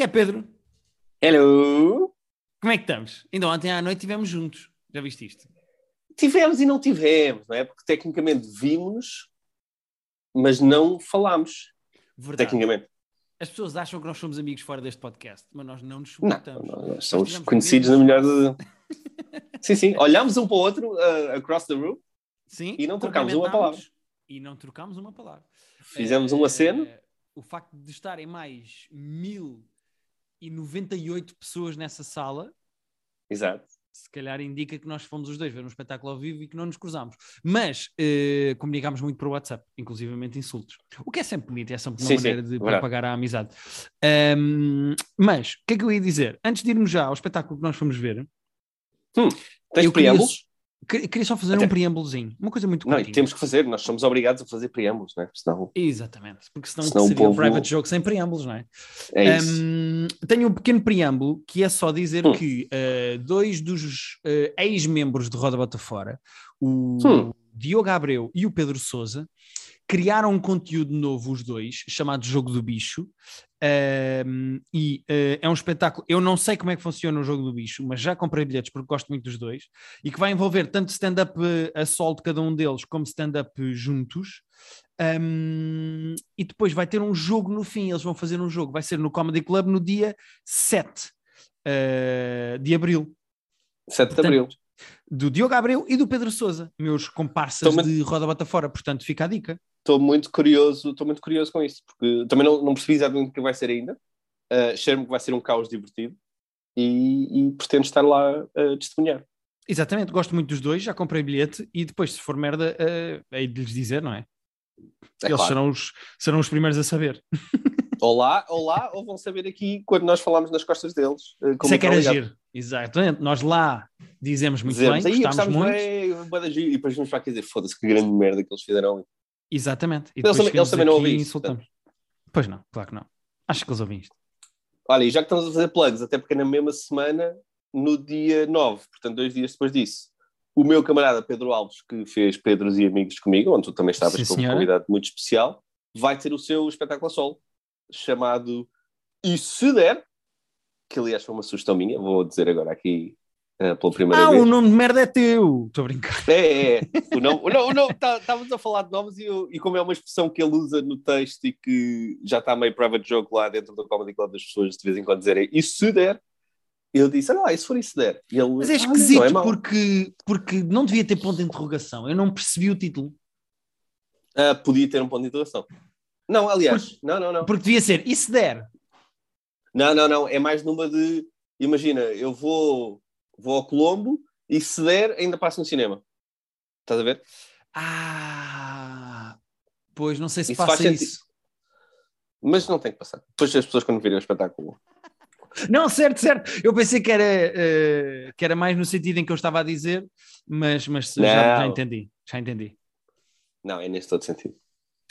que é, Pedro? Hello! Como é que estamos? Ainda ontem à noite estivemos juntos. Já viste isto? Tivemos e não tivemos, não é? Porque tecnicamente vimos, mas não falámos. Verdade. Tecnicamente. As pessoas acham que nós somos amigos fora deste podcast, mas nós não nos suportamos. não, nós somos tivemos conhecidos na melhor de. sim, sim. Olhámos um para o outro uh, across the room, Sim, E não trocámos uma cumprimentámos E não trocámos uma palavra. fizemos um Eh, aceno. O facto de estarem mais 1098 pessoas nessa sala, Exato. se calhar indica que nós fomos os dois ver um espetáculo ao vivo e que não nos cruzámos. Mas eh, comunicámos muito por WhatsApp, inclusivamente insultos. O que é sempre bonito, é sempre uma Sim, sim, maneira de verdade. propagar a amizade. Ahm, mas, o que é que eu ia dizer? Antes de irmos já ao espetáculo que nós fomos ver, Tens Eu queria- preâmbulos? Que- queria só fazer Até- um preâmbulozinho, uma coisa muito Não, curtinha. temos que fazer, nós somos obrigados a fazer preâmbulos, não é? Senão Exatamente, porque senão, Senão seria um povo- private joke sem preâmbulos, não é? é isso. Hum, tenho um pequeno preâmbulo que é só dizer Hum. que uh, dois dos uh, ex-membros de Roda Bota Fora, o Hum. Diogo Abreu e o Pedro Souza, criaram um conteúdo novo, os dois, chamado Jogo do Bicho. Um, e uh, é um espetáculo. Eu não sei como é que funciona o Jogo do Bicho, mas já comprei bilhetes porque gosto muito dos dois. E que vai envolver tanto stand-up uh, a solo de cada um deles, como stand-up juntos. Um, e depois vai ter um jogo no fim. Eles vão fazer um jogo, vai ser no Comedy Club no dia 7 uh, de abril, 7 de Abril. Do Diogo Abreu e do Pedro Souza, meus comparsas de Roda Bota Fora. Portanto, fica a dica. Estou muito curioso, estou muito curioso com isso, porque também não, não percebi exatamente o que vai ser ainda. Uh, Cheiro-me que vai ser um caos divertido e, e pretendo estar lá a testemunhar. Exatamente, gosto muito dos dois, já comprei bilhete e depois, se for merda, uh, hei de lhes dizer, não é? É Eles claro. serão, os, serão os primeiros a saber. Olá, olá, ou vão saber aqui quando nós falamos nas costas deles. uh, como Isso é que era estão giro. Exatamente, nós lá dizemos muito Dizemos, bem, "Aí, gostámos muito. bem, bué da giro", e depois vamos para aqui dizer, foda-se que grande merda que eles fizeram. Exatamente. E Eles também- eles também não isso, insultamos. Pois não, claro que não. Acho que eles ouvem isto. Olha, e já que estamos a fazer plugs, até porque é na mesma semana, no dia 9, portanto, dois dias depois disso, o meu camarada Pedro Alves, que fez Pedros e Amigos comigo, onde tu também estavas Sim, como senhora. convidado muito especial, vai ter o seu espetáculo a solo, chamado E Se Der, que aliás foi uma sugestão minha, vou dizer agora aqui eh, pela primeira Ah, vez. o nome de merda é teu! Estou a brincar. É, é, é. O nome, o nome, o nome tá- estávamos a falar de nomes e, eu- e como é uma expressão que ele usa no texto e que já está meio private joke lá dentro do Comedy Club das pessoas de vez em quando dizerem e se der, eu disse, ah, se for isso der? Ele, Mas é "Ah, esquisito não é mau." porque, porque não devia ter ponto de interrogação. Eu não percebi o título. Ah, podia ter um ponto de interrogação. Não, aliás, não, não, não. Porque devia ser, e se der? Não, não, não. É mais numa de, imagina, eu vou, vou ao Colombo e se der, ainda passo no cinema. Estás a ver? Ah, pois não sei se Isso passa isso. Mas não tem que passar. Depois as pessoas quando virem o espetáculo. Não, certo, certo. Eu pensei que era, eh, que era mais no sentido em que eu estava a dizer, mas, mas já, já entendi. Já entendi. Não, é nesse todo sentido.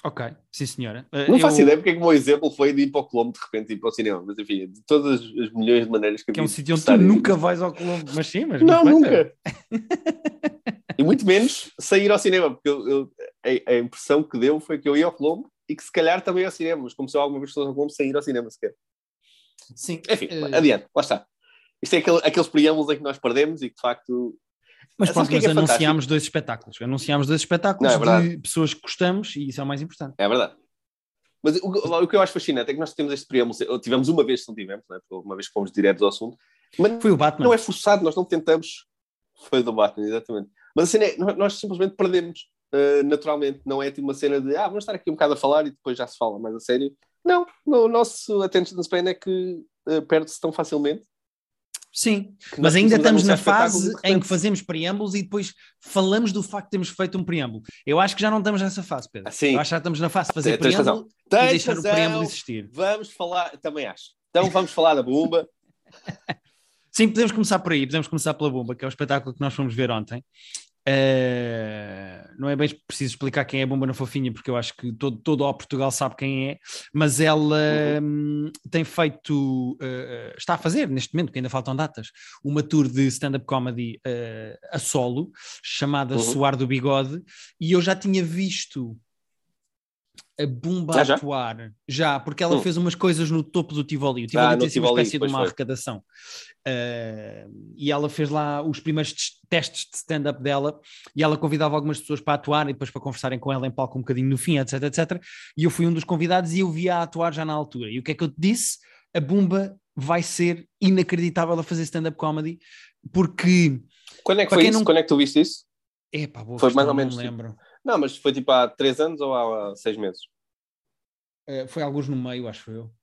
Ok, sim senhora. Eh, Não eu- faço ideia porque é que o meu exemplo foi de ir para o Colombo de repente e ir para o cinema. Mas enfim, de todas as milhões de maneiras que Que é um sítio onde tu nunca vais ao Colombo, mas sim, mas Não, nunca. e muito menos sair ao cinema, porque eu, eu- a, a impressão que deu foi que eu ia ao Colombo e que se calhar também ao cinema, mas como se eu alguma vez fosse ao Colombo sem ir ao cinema sequer. Sim. Enfim, Eh, adiante, lá está. Isto é aquele, aqueles preâmbulos em que nós perdemos e que de facto. Mas Sabes pronto, é que é anunciámos dois espetáculos. Anunciámos dois espetáculos Não, é de pessoas que gostamos e isso é o mais importante. É verdade. Mas o, o que eu acho fascinante é que nós temos este preâmbulo, tivemos uma vez, se não tivemos, é? Porque uma vez que fomos diretos ao assunto, mas Foi o Batman. não é forçado, nós não tentamos. Foi do Batman, exatamente. Mas a cena é, nós- simplesmente perdemos uh, naturalmente. Não é tipo uma cena de, ah, vamos estar aqui um bocado a falar e depois já se fala mais a sério. Não, o nosso attention span é que uh, perde-se tão facilmente. Sim, mas ainda estamos na fase em que fazemos preâmbulos e depois falamos do facto de termos feito um preâmbulo. Eu acho que já não estamos nessa fase, Pedro. Sim. Eu acho que já estamos na fase de fazer Tens preâmbulo razão. e Tens deixar razão. o preâmbulo existir. Vamos falar, também acho. Então vamos falar da bomba. Sim, podemos começar por aí, podemos começar pela Bomba, que é o espetáculo que nós fomos ver ontem. Eh, não é bem preciso explicar quem é a Bomba na Fofinha, porque eu acho que todo, todo o Portugal sabe quem é, mas ela hum, tem feito, eh, está a fazer neste momento, que ainda faltam datas, uma tour de stand-up comedy eh, a solo, chamada Uhum. Suar do Bigode, e eu já tinha visto a Bumba Ah, já? atuar. Já, porque ela Hum. fez umas coisas no topo do Tivoli. O Tivoli Ah, tem sido uma espécie de uma arrecadação. Uh, e ela fez lá os primeiros tes- testes de stand-up dela e ela convidava algumas pessoas para atuar e depois para conversarem com ela em palco um bocadinho no fim, etc, etc. E eu fui um dos convidados e eu vi a atuar já na altura. E o que é que eu te disse? A Bumba vai ser inacreditável a fazer stand-up comedy porque... Quando é que foi isso? não- Quando é que tu viste isso? Epá, boa Foi questão, mais ou não menos me tipo- lembro. Não, mas foi tipo há três anos ou há seis meses? Uh, foi alguns no meio, acho eu.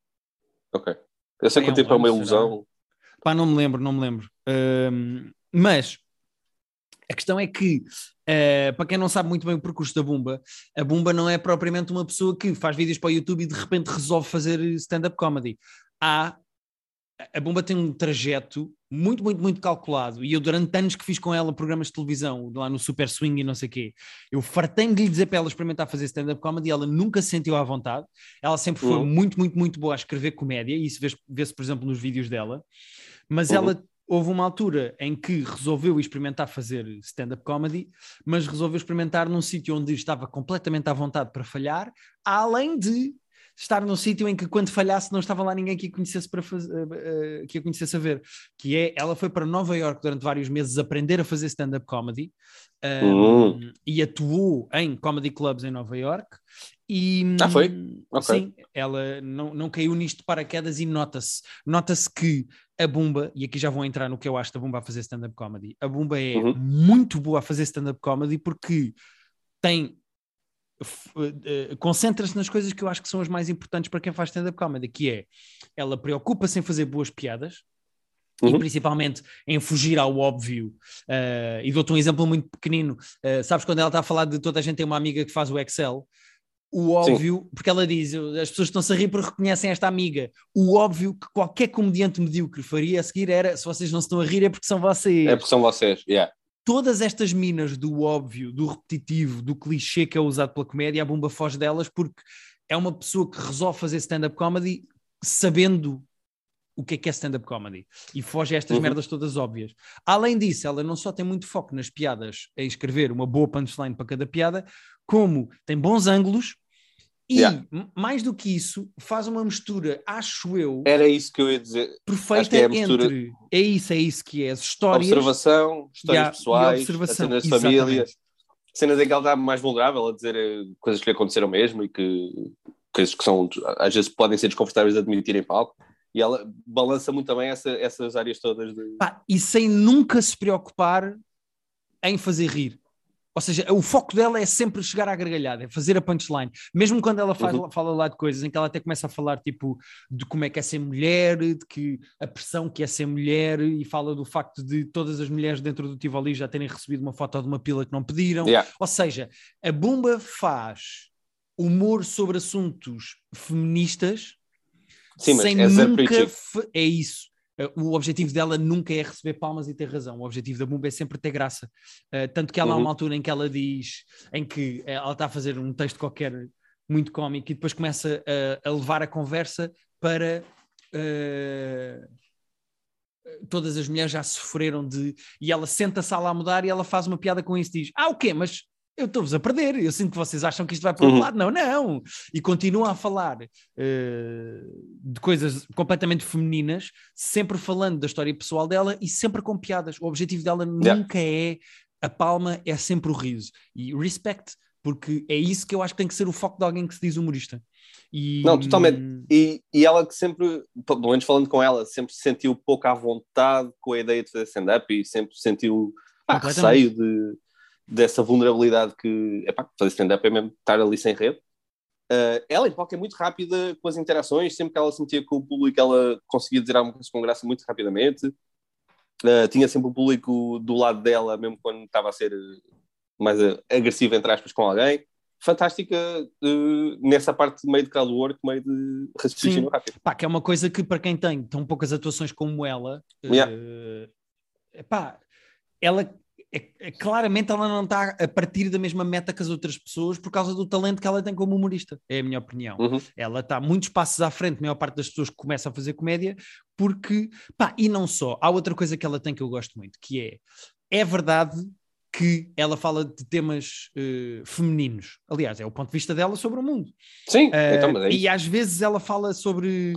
Ok. Eu sei que o tempo é uma ilusão. Pá, não me lembro, não me lembro. Mas a questão é que, eh, para quem não sabe muito bem o percurso da Bumba, a Bumba não é propriamente uma pessoa que faz vídeos para o YouTube e de repente resolve fazer stand-up comedy. Há. A Bumba tem um trajeto muito, muito, muito calculado. E eu, durante anos que fiz com ela programas de televisão, lá no Super Swing e não sei o quê, eu fartei-me de lhe dizer para ela experimentar fazer stand-up comedy e ela nunca se sentiu à vontade. Ela sempre foi Uhum. muito, muito, muito boa a escrever comédia, e isso vê-se, vê-se, por exemplo, nos vídeos dela. Mas Uhum. ela houve uma altura em que resolveu experimentar fazer stand-up comedy, mas resolveu experimentar num sítio onde estava completamente à vontade para falhar, além de estar num sítio em que quando falhasse não estava lá ninguém que a conhecesse para fazer, eh, eh, que a conhecesse a ver, que é, ela foi para Nova York durante vários meses aprender a fazer stand-up comedy um, Hum. e atuou em comedy clubs em Nova York e Ah, foi? hum, Ok. sim, ela não, não caiu nisto de paraquedas e nota-se nota-se que a Bumba, e aqui já vou entrar no que eu acho da Bumba a fazer stand-up comedy, a Bumba é Uhum. muito boa a fazer stand-up comedy porque tem concentra-se nas coisas que eu acho que são as mais importantes para quem faz stand-up comedy, que é ela preocupa-se em fazer boas piadas e Uhum. principalmente em fugir ao óbvio. eh, e dou-te um exemplo muito pequenino. Eh, sabes quando ela está a falar de toda a gente tem uma amiga que faz o Excel? O óbvio, porque ela diz, as pessoas estão-se a rir porque reconhecem esta amiga. O óbvio que qualquer comediante medíocre faria a seguir era: se vocês não se estão a rir é porque são vocês É porque são vocês. Yeah. Todas estas minas do óbvio, do repetitivo, do clichê que é usado pela comédia, a Bumba foge delas porque é uma pessoa que resolve fazer stand-up comedy sabendo o que é que é stand-up comedy e foge a estas Uhum. merdas todas óbvias. Além disso, ela não só tem muito foco nas piadas, em escrever uma boa punchline para cada piada, como tem bons ângulos e, Yeah. mais do que isso, faz uma mistura, acho eu, Era isso que eu ia dizer. perfeita é entre. É isso, é isso que é. As histórias. Observação, histórias Yeah, pessoais, observação, cenas de família, cenas em que ela está mais vulnerável a dizer eh, coisas que lhe aconteceram mesmo e que coisas que são às vezes podem ser desconfortáveis de admitir em palco. E ela balança muito também essa- essas áreas todas de. Pá, e sem nunca se preocupar em fazer rir. Ou seja, o foco dela é sempre chegar à gargalhada, é fazer a punchline. Mesmo quando ela faz- Uhum. fala lá de coisas em que ela até começa a falar tipo de como é que é ser mulher, de que a pressão que é ser mulher, e fala do facto de todas as mulheres dentro do Tivoli já terem recebido uma foto de uma pila que não pediram. Yeah. Ou seja, a Bumba faz humor sobre assuntos feministas Sim, mas sem é nunca é isso. Uh, O objetivo dela nunca é receber palmas e ter razão. O objetivo da Bumba é sempre ter graça. Uh, tanto que ela há Uhum. uma altura em que ela diz, em que eh, ela está a fazer um texto qualquer muito cómico e depois começa a, a levar a conversa para uh, todas as mulheres já sofreram de. E ela senta-se lá a mudar e ela faz uma piada com isso e diz: Ah, o quê? Mas eu estou-vos a perder. Eu sinto que vocês acham que isto vai para o outro Uhum. lado. Não, não. E continua a falar eh, de coisas completamente femininas, sempre falando da história pessoal dela e sempre com piadas. O objetivo dela Yeah. nunca é a palma, é sempre o riso. E respect, porque é isso que eu acho que tem que ser o foco de alguém que se diz humorista. E, Não, totalmente. E, e ela que sempre, pelo menos falando com ela, sempre se sentiu pouco à vontade com a ideia de fazer stand-up e sempre sentiu Completamente. receio de, dessa vulnerabilidade que epá, fazer stand-up é mesmo estar ali sem rede. Uh, ela em palco é muito rápida com as interações, sempre que ela sentia com o público, ela conseguia dizer alguma coisa com graça muito rapidamente. Uh, tinha sempre o público do lado dela, mesmo quando estava a ser mais agressiva, entre aspas, com alguém. Fantástica uh, nessa parte de meio de crowdwork, meio de raciocínio Sim. rápido. Pá, que é uma coisa que para quem tem tão poucas atuações como ela, Yeah. pá, ela é, é- claramente ela não está a partir da mesma meta que as outras pessoas por causa do talento que ela tem como humorista, é a minha opinião. Uhum. Ela está muitos passos à frente, a maior parte das pessoas que começam a fazer comédia, porque, pá, e não só, há outra coisa que ela tem que eu gosto muito, que é, é verdade que ela fala de temas uh, femininos. Aliás, é o ponto de vista dela sobre o mundo. Sim, uh, então, mas é E às vezes ela fala sobre.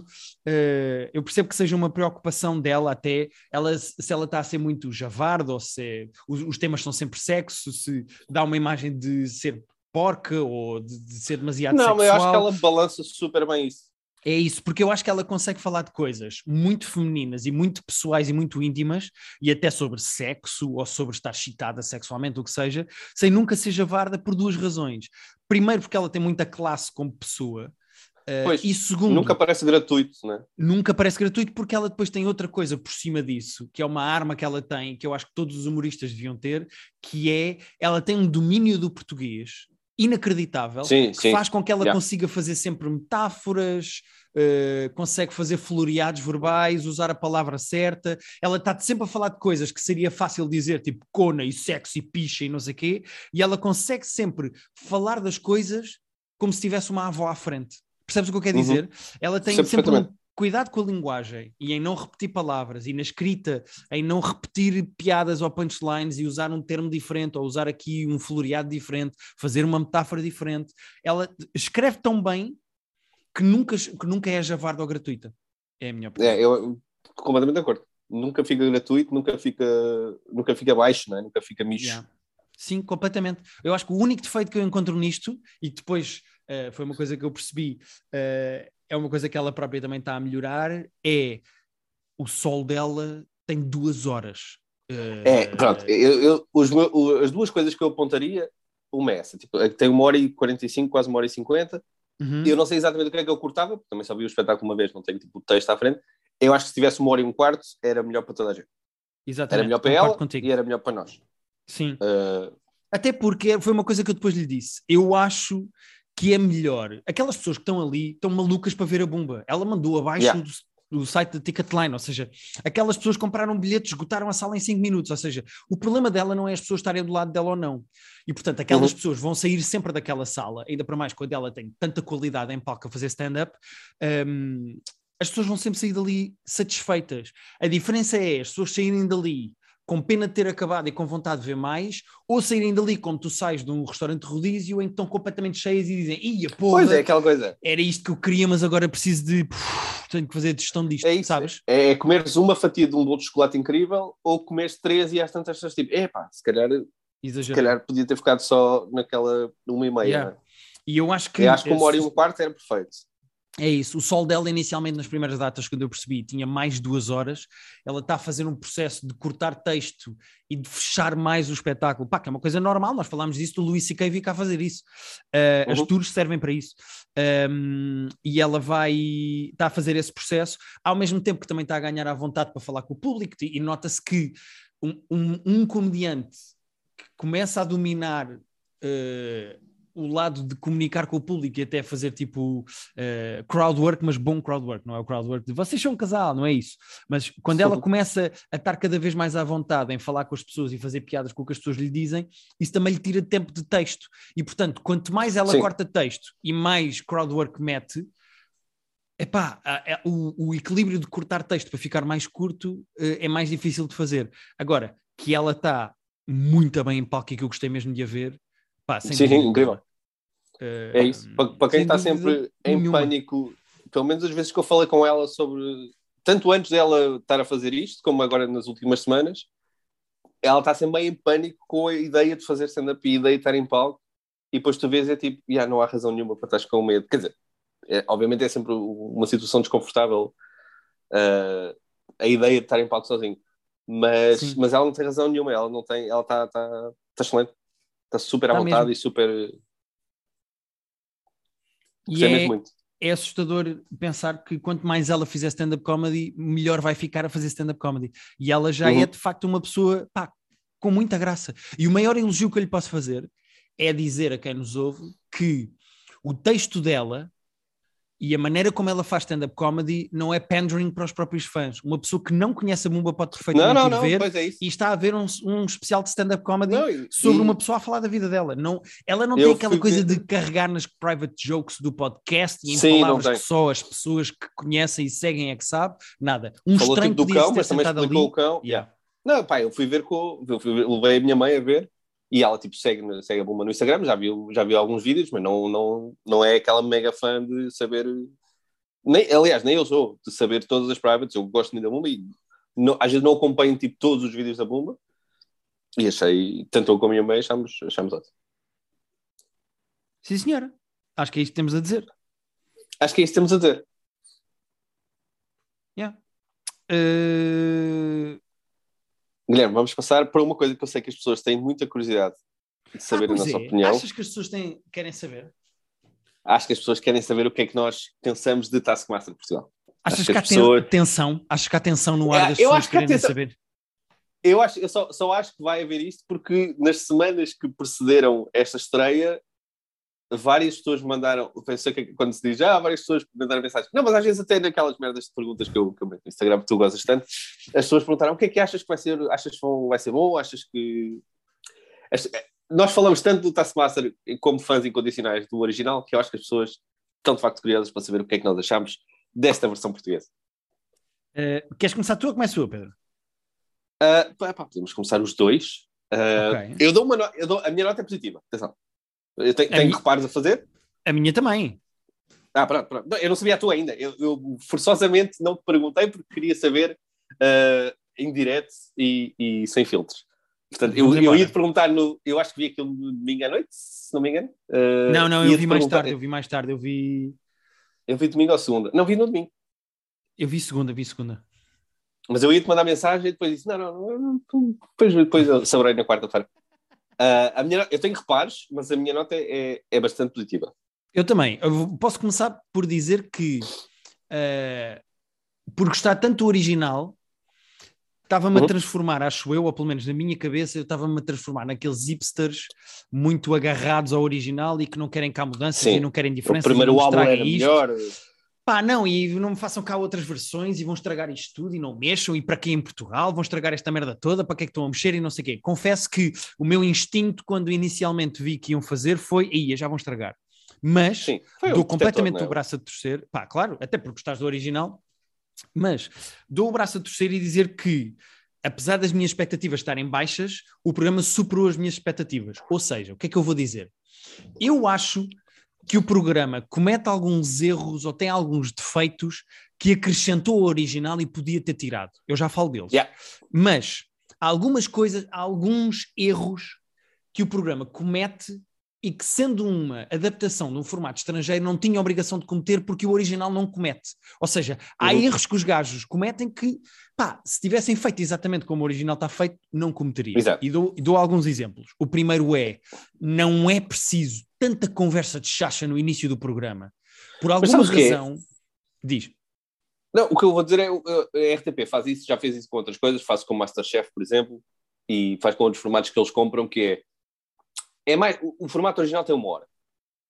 Uh, eu percebo que seja uma preocupação dela, até ela, se ela está a ser muito javarda, ou se é, os, os, temas são sempre sexo, se dá uma imagem de ser porca ou de, de ser demasiado Não, sexual. mas eu acho que ela balança super bem isso. É isso, porque eu acho que ela consegue falar de coisas muito femininas e muito pessoais e muito íntimas, e até sobre sexo ou sobre estar excitada sexualmente, o que seja, sem nunca ser javarda por duas razões. Primeiro, porque ela tem muita classe como pessoa. Uh, pois, e segundo, nunca parece gratuito, né? Nunca parece gratuito porque ela depois tem outra coisa por cima disso, que é uma arma que ela tem, que eu acho que todos os humoristas deviam ter, que é ela tem um domínio do português inacreditável, sim, que sim. faz com que ela Yeah. consiga fazer sempre metáforas, uh, consegue fazer floreados verbais, usar a palavra certa. Ela está sempre a falar de coisas que seria fácil dizer, tipo cona e sexo e picha e não sei o quê, e ela consegue sempre falar das coisas como se tivesse uma avó à frente. Percebes o que eu quero Uhum. dizer? Ela tem Percebo sempre um. Cuidado com a linguagem e em não repetir palavras e na escrita em não repetir piadas ou punchlines e usar um termo diferente ou usar aqui um floreado diferente, fazer uma metáfora diferente. Ela escreve tão bem que nunca, que nunca é javarda ou gratuita. É a minha opinião. É, eu completamente de acordo. Nunca fica gratuito, nunca fica, nunca fica baixo, né? nunca fica micho. Yeah. Sim, completamente. Eu acho que o único defeito que eu encontro nisto, e depois uh, foi uma coisa que eu percebi, uh, é uma coisa que ela própria também está a melhorar, é o sol dela tem duas horas. Uh, É, pronto, eu, eu- os o- as duas coisas que eu apontaria, uma é essa, tipo, é tem uma hora e 45, quase uma hora e 50, uhum. eu não sei exatamente o que é que eu cortava, porque também só vi o espetáculo uma vez, não tenho tipo o texto à frente, eu acho que se tivesse uma hora e um quarto, era melhor para toda a gente. Exatamente. Era melhor para ela contigo. e era melhor para nós. Sim. Uh, Até porque foi uma coisa que eu depois lhe disse. Eu acho que é melhor. Aquelas pessoas que estão ali estão malucas para ver a bomba. Ela mandou abaixo Yeah. do, do site da Ticketline, ou seja, aquelas pessoas compraram bilhetes, esgotaram a sala em 5 minutos. Ou seja, o problema dela não é as pessoas estarem do lado dela ou não. E portanto, aquelas Uhum. pessoas vão sair sempre daquela sala, ainda para mais quando ela tem tanta qualidade em palco a fazer stand-up. hum, as pessoas vão sempre sair dali satisfeitas. A diferença é as pessoas saírem dali com pena de ter acabado e com vontade de ver mais, ou saírem dali como tu sais de um restaurante rodízio em que estão completamente cheias e dizem, ia porra, pois é, aquela coisa. era isto que eu queria, mas agora preciso de, puf, tenho que fazer gestão disto, É isso, sabes? É, é comeres uma fatia de um bolo de chocolate incrível ou comeres três e às tantas estás tipo, epá, se calhar, se Exagerado. calhar podia ter ficado só naquela uma e meia. Yeah. né? E eu acho que Eu acho que uma hora e um quarto era perfeito. É isso, o sol dela inicialmente nas primeiras datas, quando eu percebi, tinha mais de duas horas, ela está a fazer um processo de cortar texto e de fechar mais o espetáculo, pá, que é uma coisa normal, nós falámos disso do Luís C.K. vir cá fazer isso, Uh, as Uhum. tours servem para isso, Um, e ela vai, está a fazer esse processo, ao mesmo tempo que também está a ganhar à vontade para falar com o público, e e nota-se que um, um, um comediante que começa a dominar... uh, o lado de comunicar com o público e até fazer tipo uh, crowd work, mas bom crowd work, não é o crowd work de vocês são um casal, não é isso. Mas quando ela Sim. começa a estar cada vez mais à vontade em falar com as pessoas e fazer piadas com o que as pessoas lhe dizem, isso também lhe tira tempo de texto. E portanto, quanto mais ela Sim. corta texto e mais crowd work mete, epá, o, o equilíbrio de cortar texto para ficar mais curto eh, é mais difícil de fazer. Agora, que ela está muito bem em palco e que eu gostei mesmo de a ver, pá, sem Sim, dúvida incrível. Eh, É isso. Para, para quem está sempre em nenhuma. pânico, pelo menos as vezes que eu falei com ela sobre, tanto antes dela estar a fazer isto, como agora nas últimas semanas, ela está sempre bem em pânico com a ideia de fazer stand-up e a ideia de estar em palco, e depois tu vês é tipo, já não há razão nenhuma para estar com medo. Quer dizer, é- obviamente é sempre uma situação desconfortável ah, a ideia de estar em palco sozinho, mas, Sim. mas ela não tem razão nenhuma, ela não tem, ela está tá, tá excelente, está super à Tá vontade mesmo. e super. E é, muito. é assustador pensar que quanto mais ela fizer stand-up comedy, melhor vai ficar a fazer stand-up comedy. E ela já Uhum. é de facto uma pessoa pá, com muita graça. E o maior elogio que eu lhe posso fazer é dizer a quem nos ouve que o texto dela e a maneira como ela faz stand-up comedy não é pandering para os próprios fãs. Uma pessoa que não conhece a Mumba pode Não, perfeitamente não, ir não, ver é e está a ver um, um especial de stand-up comedy Não, e- sobre e- uma pessoa a falar da vida dela. Não, ela não Eu tem aquela coisa ver- de carregar nas private jokes do podcast e em Sim, não palavras que só as pessoas que conhecem e seguem é que sabe. Nada. Um Falou estranho tipo do cão, mas também explicou ali. o cão. Yeah. Não, pá, eu fui ver com. Eu fui ver- levei a minha mãe a ver e ela tipo segue, segue a Bumba no Instagram, já viu, já viu alguns vídeos, mas não, não, não é aquela mega fã de saber. Nem, aliás, nem eu sou de saber todas as privates, eu gosto muito da Bumba e não, às vezes não acompanho tipo, todos os vídeos da Bumba. E achei, tanto eu como a minha mãe, achamos, achamos ótimo. Sim, senhora. Acho que é isto que temos a dizer. Acho que é isto que temos a dizer. Yeah. Uh... Guilherme, vamos passar para uma coisa que eu sei que as pessoas têm muita curiosidade de saber ah, a nossa é. opinião. Achas que as pessoas têm, querem saber? Acho que as pessoas querem saber o que é que nós pensamos de Taskmaster de Portugal. Achas que, que há pessoas... tensão? Achas que há tensão no ar é, das pessoas querendo tensão... saber? Eu, acho, eu só, só acho que vai haver isto porque nas semanas que precederam esta estreia várias pessoas mandaram, pensei que quando se diz, ah, várias pessoas mandaram mensagens, não, mas às vezes até naquelas merdas de perguntas que eu, que eu meto no Instagram, que tu gostas tanto, as pessoas perguntaram, o que é que achas que vai ser, achas que vai ser bom, achas que... Nós falamos tanto do Taskmaster como fãs incondicionais do original, que eu acho que as pessoas estão de facto curiosas para saber o que é que nós achamos desta versão portuguesa. Uh, queres começar tu ou começo eu, Pedro? Uh, pá, podemos começar os dois. Uh, okay. Eu dou uma no... eu dou... a minha nota é positiva, atenção. Eu tenho, tenho reparos a fazer? A minha também. Ah, pronto, pronto. Eu não sabia a tua ainda. Eu, eu, forçosamente não te perguntei porque queria saber uh, em direto e, e, sem filtros. Portanto, eu, eu, ia te perguntar no. Eu acho que vi aquilo no domingo à noite, se não me engano. Uh, não, não, eu vi mais tarde, eu vi mais tarde, eu vi. Eu vi domingo ou segunda? Não, vi no domingo. Eu vi segunda, vi segunda. Mas eu ia te mandar mensagem e depois disse: não, não, não depois, depois eu saberei na quarta-feira. Uh, a minha, eu tenho reparos, mas a minha nota é, é bastante positiva. Eu também. Eu posso começar por dizer que, uh, por gostar tanto do original, estava-me uhum. a transformar, acho eu, ou pelo menos na minha cabeça, eu estava-me a transformar naqueles hipsters muito agarrados ao original e que não querem cá mudanças Sim. e não querem diferenças. O primeiro álbum era isto. melhor pá, não, e não me façam cá outras versões e vão estragar isto tudo e não mexam, e para quem em Portugal vão estragar esta merda toda, para que é que estão a mexer e não sei o quê. Confesso que o meu instinto, quando inicialmente vi que iam fazer, foi, ia, já vão estragar. Mas Sim, dou completamente é? o braço a torcer, pá, claro, até porque estás do original, mas dou o braço a torcer e dizer que apesar das minhas expectativas estarem baixas, o programa superou as minhas expectativas. Ou seja, o que é que eu vou dizer? Eu acho que o programa comete alguns erros ou tem alguns defeitos que acrescentou ao original e podia ter tirado. Eu já falo deles. Yeah. Mas há algumas coisas, há alguns erros que o programa comete e que, sendo uma adaptação de um formato estrangeiro, não tinha obrigação de cometer porque o original não comete. Ou seja, há uhum. erros que os gajos cometem que, pá, se tivessem feito exatamente como o original está feito, não cometeria. E dou, dou, alguns exemplos. O primeiro é: não é preciso tanta conversa de chacha no início do programa. Por alguma razão. Diz. Não, o que eu vou dizer é a RTP faz isso, já fez isso com outras coisas, faz com o Masterchef, por exemplo, e faz com outros formatos que eles compram, que é é mais, o, o, formato original tem uma hora.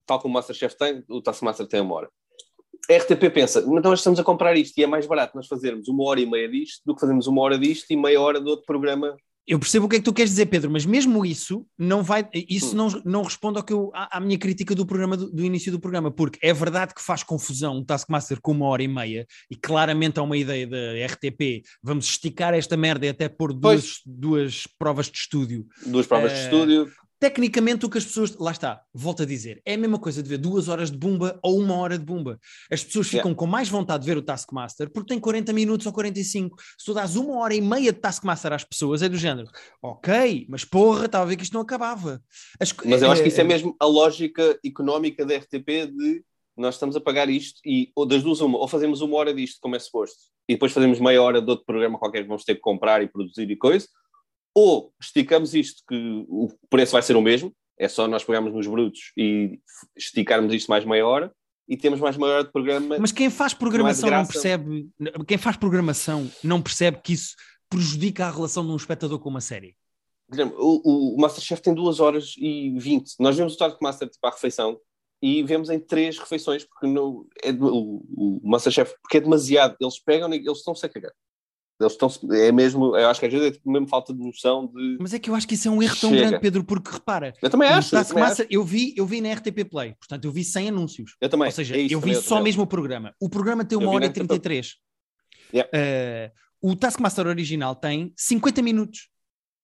Tal como o Masterchef tem, o Taskmaster tem uma hora. A RTP pensa, então nós estamos a comprar isto e é mais barato nós fazermos uma hora e meia disto do que fazermos uma hora disto e meia hora do outro programa eu percebo o que é que tu queres dizer, Pedro, mas mesmo isso não vai, isso hum. não, não responde ao que eu, à, à minha crítica do programa do, do, início do programa, porque é verdade que faz confusão um Taskmaster com uma hora e meia, e claramente há uma ideia da RTP, vamos esticar esta merda e até pôr duas, duas provas de estúdio. Duas provas uh, de estúdio. Tecnicamente, o que as pessoas. Lá está, volto a dizer. É a mesma coisa de ver duas horas de Bumba ou uma hora de Bumba. As pessoas ficam yeah. com mais vontade de ver o Taskmaster porque tem 40 minutos ou 45. Se tu dás uma hora e meia de Taskmaster às pessoas, é do género. Ok, mas porra, estava a ver que isto não acabava. As... Mas eu acho que isso é, é mesmo a lógica económica da RTP de nós estamos a pagar isto e ou das duas uma, ou fazemos uma hora disto como é suposto e depois fazemos meia hora de outro programa qualquer que vamos ter que comprar e produzir e coisa, ou esticamos isto que o preço vai ser o mesmo, é só nós pagarmos nos brutos e esticarmos isto mais meia hora e temos mais meia hora de programa. Mas quem faz programação não percebe, quem faz programação não percebe que isso prejudica a relação de um espectador com uma série. O, o Masterchef tem duas horas e vinte. Nós vemos o Target Master tipo, à refeição e vemos em três refeições porque no, é, o, o Masterchef porque é demasiado. Eles pegam, eles estão-se a cagar. Eles estão, é mesmo, eu acho que às vezes é tipo mesmo falta de noção de. Mas é que eu acho que isso é um erro tão Chega. grande, Pedro, porque repara. Eu também acho. Eu, também acho. eu, vi, eu vi na RTP Play, portanto eu vi sem anúncios. Eu também. Ou seja, é eu vi só eu mesmo o programa. O programa tem uma hora e 33. Yeah. Uh, o Taskmaster original tem 50 minutos.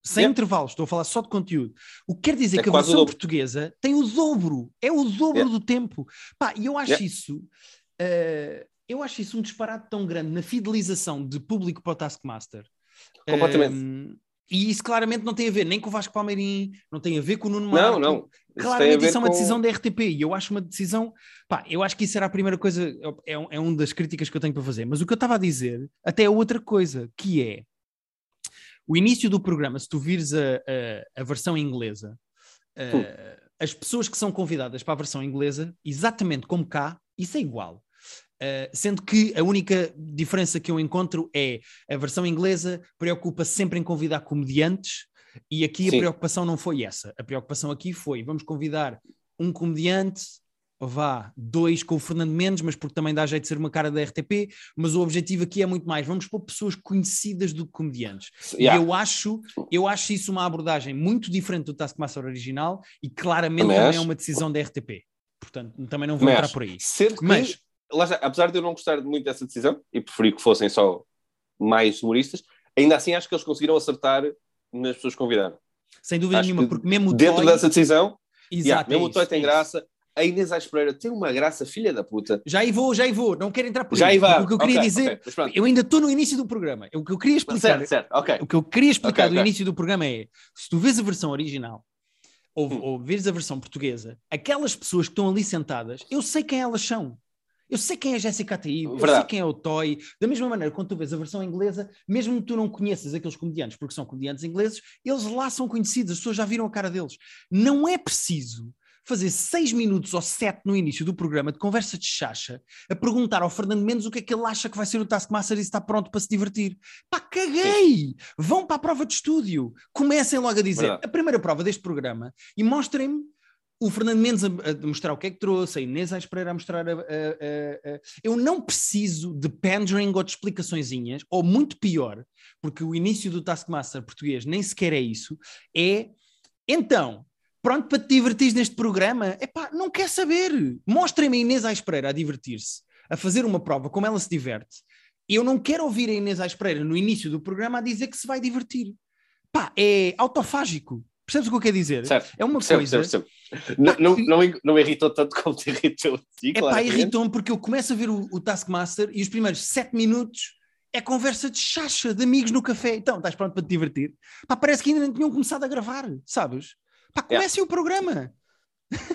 sem Yeah. intervalos, estou a falar só de conteúdo. O que quer dizer É que a versão portuguesa tem o dobro, é o dobro Yeah. do tempo. Pá, e eu acho isso, eh, eu acho isso um disparate tão grande na fidelização de público para o Taskmaster. Completamente. Eh, e isso claramente não tem a ver nem com o Vasco Palmeirim, não tem a ver com o Nuno Não, Marco. não. Isso tem a Claramente isso é uma com- decisão da RTP e eu acho uma decisão. Pá, eu acho que isso era a primeira coisa, é, um- é uma das críticas que eu tenho para fazer. Mas o que eu estava a dizer até é outra coisa, que é o início do programa, se tu vires a, a, a versão inglesa, Hum. as pessoas que são convidadas para a versão inglesa, exatamente como cá, isso é igual. Uh, sendo que a única diferença que eu encontro é a versão inglesa preocupa-se sempre em convidar comediantes e aqui a Sim. preocupação não foi essa. A preocupação aqui foi: vamos convidar um comediante, vá, dois com o Fernando Mendes, mas porque também dá jeito de ser uma cara da RTP. Mas o objetivo aqui é muito mais: vamos pôr pessoas conhecidas do que comediantes. Yeah. E eu acho, eu acho isso uma abordagem muito diferente do Taskmaster original e claramente Também também é uma decisão da RTP. Portanto, também não vou Também entrar por aí. Mas- está, apesar de eu não gostar muito dessa decisão e preferir que fossem só mais humoristas, ainda assim acho que eles conseguiram acertar nas pessoas que convidaram. Sem dúvida Acho nenhuma, que porque mesmo o Dentro Toy, dessa decisão, exato, yeah, mesmo é o Toy tem é graça, a Inês Aires Pereira tem uma graça, filha da puta. Já aí vou, já aí vou, não quero entrar por Já aí. porque O que eu queria Ok, dizer, ok, mas pronto. eu ainda estou no início do programa. O que eu queria explicar, Certo, certo, ok. o que eu queria explicar do início do programa é: se tu vês a versão original ou, Hum. ou vês a versão portuguesa, aquelas pessoas que estão ali sentadas, eu sei quem elas são. Eu sei quem é a Jéssica Ataíde, eu sei quem é o Toy. Da mesma maneira, quando tu vês a versão inglesa, mesmo que tu não conheças aqueles comediantes, porque são comediantes ingleses, eles lá são conhecidos, as pessoas já viram a cara deles. Não é preciso fazer seis minutos ou sete no início do programa de conversa de chacha a perguntar ao Fernando Mendes o que é que ele acha que vai ser o Taskmaster e se está pronto para se divertir. Pá, caguei! Vão para a prova de estúdio. Comecem logo a dizer Verdade. a primeira prova deste programa e mostrem-me o Fernando Mendes a, mostrar o que é que trouxe, a Inês Aires Pereira a mostrar. A, a- a- Eu não preciso de pandering ou de explicaçõezinhas, ou muito pior, porque o início do Taskmaster português nem sequer é isso, é então. Pronto para te divertir neste programa? Epá, não quer saber. Mostrem-me a Inês Aires Pereira a divertir-se, a fazer uma prova como ela se diverte. Eu não quero ouvir a Inês Aires Pereira no início do programa a dizer que se vai divertir. Pá, é autofágico. Percebes o que eu quero dizer? Certo. É uma Percebo, coisa. percebo, percebo. Não, não, não, irritou tanto como te irritou ti, É pá, irritou-me porque eu começo a ver o, o Taskmaster e os primeiros sete minutos é conversa de chacha, de amigos no café. Então, estás pronto para te divertir? Pá, parece que ainda não tinham começado a gravar, sabes? Pá, comecem o programa.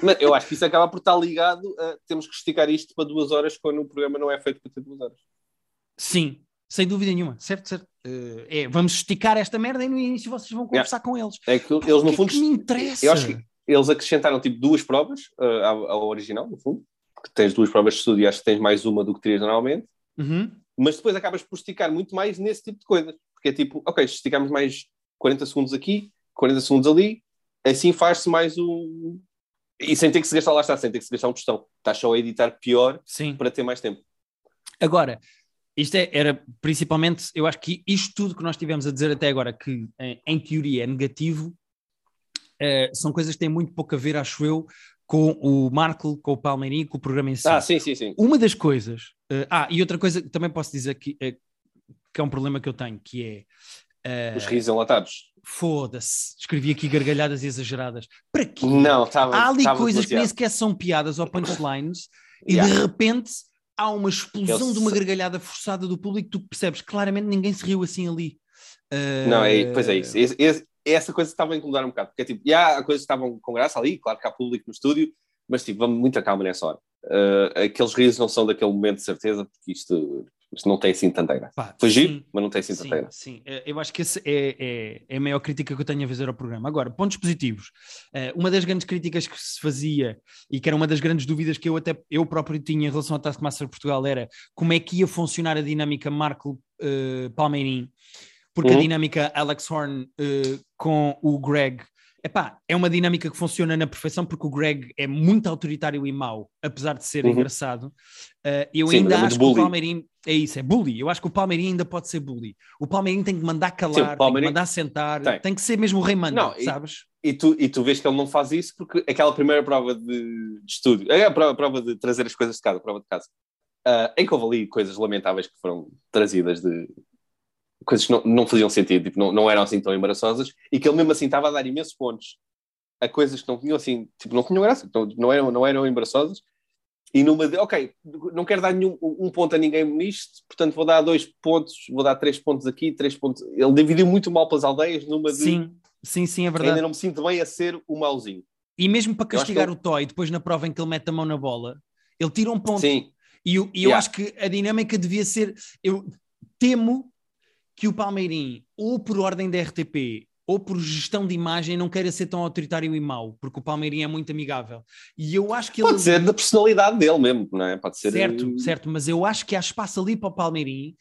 Mas eu acho que isso acaba por estar ligado a temos que esticar isto para duas horas quando o programa não é feito para ter duas horas. Sim, sem dúvida nenhuma. Certo, certo. Eh, é, vamos esticar esta merda e no início vocês vão conversar com eles. É que eles, no que é fundo, que me interessa? eu acho que eles acrescentaram tipo duas provas uh, ao, ao original, no fundo, porque tens duas provas de estudo e acho que tens mais uma do que terias normalmente, Uhum. mas depois acabas por esticar muito mais nesse tipo de coisas, porque é tipo, ok, se esticamos mais 40 segundos aqui, 40 segundos ali, assim faz-se mais um. E sem ter que se gastar, lá está, sem ter que se gastar um tostão. Estás só a editar pior Sim. para ter mais tempo. Agora, isto é- era principalmente, eu acho que isto tudo que nós tivemos a dizer até agora, que em, em teoria é negativo, eh, são coisas que têm muito pouco a ver, acho eu, com o Marco, com o Palmeirinho, com o programa em si. Ah, sim, sim, sim. Uma das coisas. eh, ah, e outra coisa que também posso dizer que, eh, que é um problema que eu tenho, que é. eh, Os risos enlatados. Foda-se, escrevi aqui gargalhadas exageradas. Para quê? Não, estava. Há ali coisas que nem demasiado. sequer são piadas ou punchlines e Yeah. de repente há uma explosão de uma gargalhada forçada do público tu percebes claramente ninguém se riu assim ali. Não, é, pois é isso. Esse- esse- essa coisa estava a incomodar um bocado, porque é tipo, já há coisas que estavam com graça ali, claro que há público no estúdio, mas tipo, vamos muito calma nessa hora. Uh, aqueles risos não são daquele momento de certeza, porque isto, isto não tem assim tanta graça. Pá, Foi sim, giro, mas não tem assim tanta Sim, graça. sim. Eh, eu acho que essa é, é, é a maior crítica que eu tenho a fazer ao programa. Agora, pontos positivos. Eh, uma das grandes críticas que se fazia e que era uma das grandes dúvidas que eu até eu próprio tinha em relação ao Taskmaster Portugal era como é que ia funcionar a dinâmica Marco eh, Palmeirim, porque a Uhum. dinâmica Alex Horn eh, com o Greg Epá, é uma dinâmica que funciona na perfeição porque o Greg é muito autoritário e mau, apesar de ser Uhum. engraçado. Eh, eu Sim, ainda é acho que o bully. Palmeirim é isso, é bully. Eu acho que o Palmeirim ainda pode ser bully. O Palmeirim tem que mandar calar, Sim, tem que mandar sentar, Tem. tem. que ser mesmo o rei manda, Não, e- sabes? E tu, e tu vês que ele não faz isso porque aquela primeira prova de, de estúdio, é a prova, a prova de trazer as coisas de casa, a prova de casa, ah, em que houve ali coisas lamentáveis que foram trazidas de, coisas que não, não faziam sentido, tipo, não, não eram assim tão embaraçosas, e que ele mesmo assim estava a dar imensos pontos a coisas que não tinham assim, tipo, não tinham graça, não, não, eram, não eram embaraçosas, e numa de, ok, não quero dar nenhum um ponto a ninguém nisto, portanto vou dar dois pontos, vou dar três pontos aqui, três pontos. Ele dividiu muito mal pelas aldeias numa de. Sim, sim, sim, é verdade. Ainda não me sinto bem a ser o mauzinho. E mesmo para castigar o Toy, depois na prova em que ele mete a mão na bola, ele tira um ponto. Sim. E, eu, e eu acho que a dinâmica devia ser. Eu temo que o Palmeirim, ou por ordem da RTP, ou por gestão de imagem, não queira ser tão autoritário e mau, porque o Palmeirim é muito amigável. E eu acho que Pode ele... ser da personalidade dele mesmo, não é? Pode ser. Certo, certo, mas eu acho que há espaço ali para o Palmeirim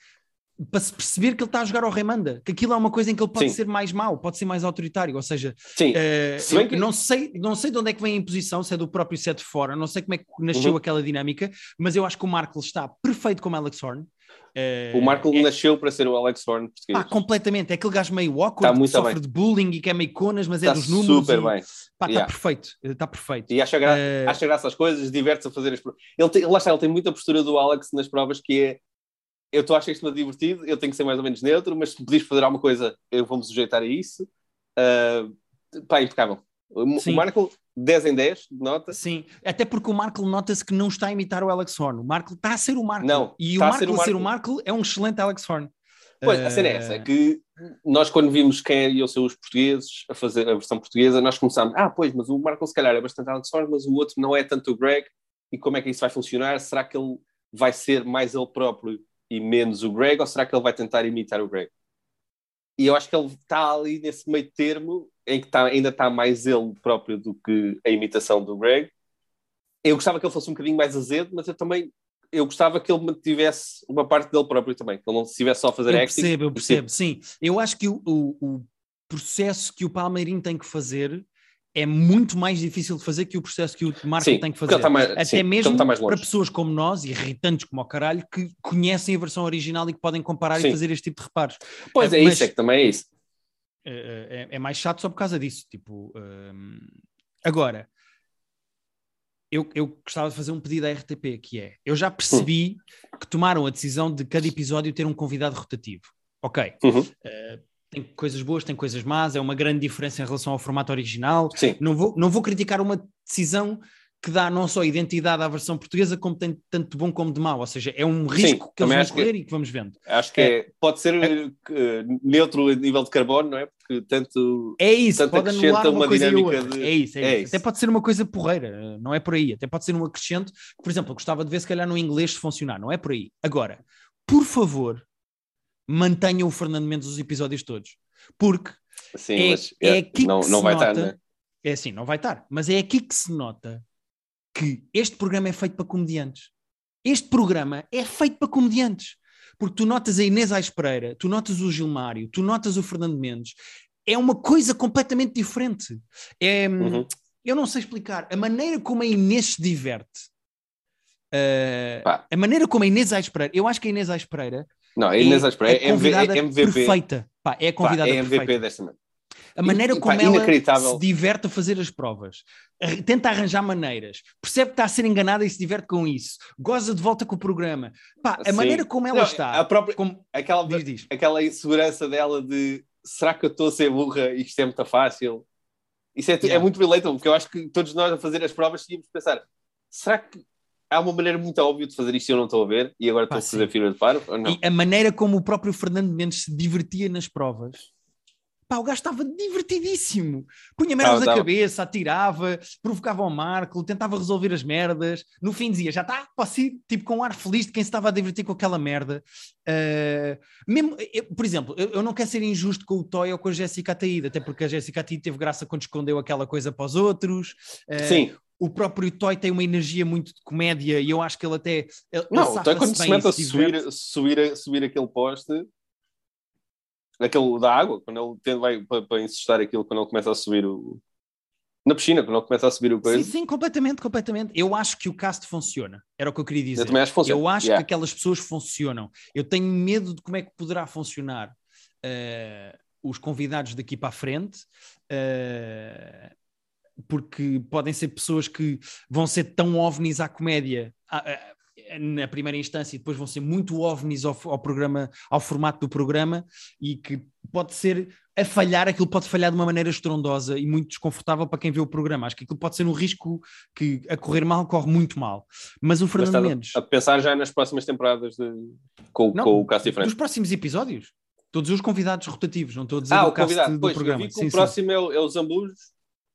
para se perceber que ele está a jogar ao Remanda, que aquilo é uma coisa em que ele pode Sim. ser mais mau, pode ser mais autoritário, ou seja, eh, Se que- não, sei, não sei de onde é que vem a imposição, se é do próprio set de fora, não sei como é que nasceu Uhum. aquela dinâmica, mas eu acho que o Marco está perfeito como Alex Horn. Eh, O Marco é, nasceu para ser o Alex Horn português. pá, completamente, é aquele gajo meio awkward, Tá que sofre bem. de bullying e que é meio conas, mas é Está dos números. super e, bem. Pá, está Yeah. perfeito, está perfeito. E acha, gra Eh, acha graça às coisas, diverte-se a fazer as provas. Ele tem, lá está, ele tem muita postura do Alex nas provas que é eu estou a achar isto divertido, eu tenho que ser mais ou menos neutro, mas se me pedires fazer alguma coisa, eu vou-me sujeitar a isso. Uh, pá, impecável. Sim. o Marco, 10 em 10, de nota. Sim, até porque o Marco nota-se que não está a imitar o Alex Horn. O Marco está a ser o Marco. Não, e o está a ser o a ser o. Marco é um excelente Alex Horn. Pois, a cena é Eh, essa, é que nós quando vimos quem iam ser os portugueses a fazer a versão portuguesa, nós começámos, ah, pois, mas o Marco se calhar é bastante Alex Horn, mas o outro não é tanto o Greg, e como é que isso vai funcionar? Será que ele vai ser mais ele próprio e menos o Greg, ou será que ele vai tentar imitar o Greg? E eu acho que ele está ali nesse meio termo, em que está, ainda está mais ele próprio do que a imitação do Greg. Eu gostava que ele fosse um bocadinho mais azedo, mas eu também eu gostava que ele mantivesse uma parte dele próprio também, que ele não estivesse só a fazer eu acting. percebo, eu percebo, sim. Eu acho que o, o, o processo que o Palmeirinho tem que fazer é muito mais difícil de fazer que o processo que o Marco Sim, tem que porque fazer. mais- Até sim, mesmo mais para pessoas como nós, irritantes como o caralho, que conhecem a versão original e que podem comparar Sim. e fazer este tipo de reparos. Pois É, é, isso, é que também é isso. é, é- é mais chato só por causa disso. Tipo, hum, agora, eu, eu gostava de fazer um pedido à RTP, que é, eu já percebi que tomaram a decisão de cada episódio ter um convidado rotativo. Ok, Uhum. Tem coisas boas, tem coisas más, é uma grande diferença em relação ao formato original. Sim, Não vou, não vou criticar uma decisão que dá não só identidade à versão portuguesa, como tem tanto de bom como de mau. Ou seja, é um risco que eles vão correr e que vamos vendo. acho que é, pode ser eh, neutro a nível de carbono, não é? Porque tanto. É isso, Portanto, pode anular acrescenta uma, uma coisa dinâmica de- É isso, é, é isso. isso. Até pode ser uma coisa porreira, não é por aí. Até pode ser um acrescento. Por exemplo, eu gostava de ver se calhar no inglês se funcionar, não é por aí. Agora, por favor, mantenham o Fernando Mendes os episódios todos. Porque Sim, É- mas é aqui não, que não se vai nota- estar, né? é assim, não vai estar. Mas é aqui que se nota que este programa é feito para comediantes. Este programa é feito para comediantes. Porque tu notas a Inês Aires Pereira, tu notas o Gilmário, tu notas o Fernando Mendes. É uma coisa completamente diferente. É, Uhum. Eu não sei explicar. A maneira como a Inês se diverte. uh, a maneira como a Inês Aires Pereira, eu acho que a Inês Aires Pereira Não, a Inês Aires Pereira é, é, convidada é MVP. perfeita. Pá, é a Pá, convidada é MVP perfeita. desta semana. A maneira E, pá, como ela inacreditável. se diverte a fazer as provas, tenta arranjar maneiras, percebe que está a ser enganada e se diverte com isso, goza de volta com o programa. Pá, a Sim. maneira como ela Não, está, A própria, como... aquela, diz, diz. aquela insegurança dela de será que eu estou a ser burra e isto é muito fácil? Isso é, é Yeah. muito relatable, porque eu acho que todos nós a fazer as provas tínhamos de pensar: será que há uma maneira muito óbvia de fazer isto e eu não estou a ver e agora estou a fazer fila de paro? Ou não? E a maneira como o próprio Fernando Mendes se divertia nas provas. Pá, o gajo estava divertidíssimo. Punha merdas Tava, na cabeça, atirava, provocava o Marco, tentava resolver as merdas. No fim dizia, já está, posso ir, tipo com um ar feliz de quem se estava a divertir com aquela merda. Uh, mesmo, eu- por exemplo, eu, eu não quero ser injusto com o Toy ou com a Jéssica Ataída, até porque a Jéssica Ataída teve graça quando escondeu aquela coisa para os outros. Uh, Sim, O próprio Toy tem uma energia muito de comédia e eu acho que ele até. Ele, não, então safa-se quando se mete a subir, subir, subir aquele poste, aquele da água, quando ele tem, vai para, para insistar aquilo, quando ele começa a subir o. Na piscina, quando ele começa a subir o Sim, coisa, sim, completamente, completamente. Eu acho que o cast funciona. Era o que eu queria dizer. eu também acho que funciona. Eu acho Yeah. que aquelas pessoas funcionam. Eu tenho medo de como é que poderá funcionar eh, os convidados daqui para a frente, eh, porque podem ser pessoas que vão ser tão ovnis à comédia. Na primeira instância e depois vão ser muito ovnis ao, ao, programa, ao formato do programa e que pode ser a falhar, aquilo pode falhar de uma maneira estrondosa e muito desconfortável para quem vê o programa. Acho que aquilo pode ser um risco que a correr mal corre muito mal. Mas o Fernando Mas Mendes. A pensar já nas próximas temporadas de... com, não, com o cast diferente. Dos próximos episódios. Todos os convidados rotativos, não estou a dizer ah, o convidado. do pois, programa. Eu vi que sim, o próximo é o, é o.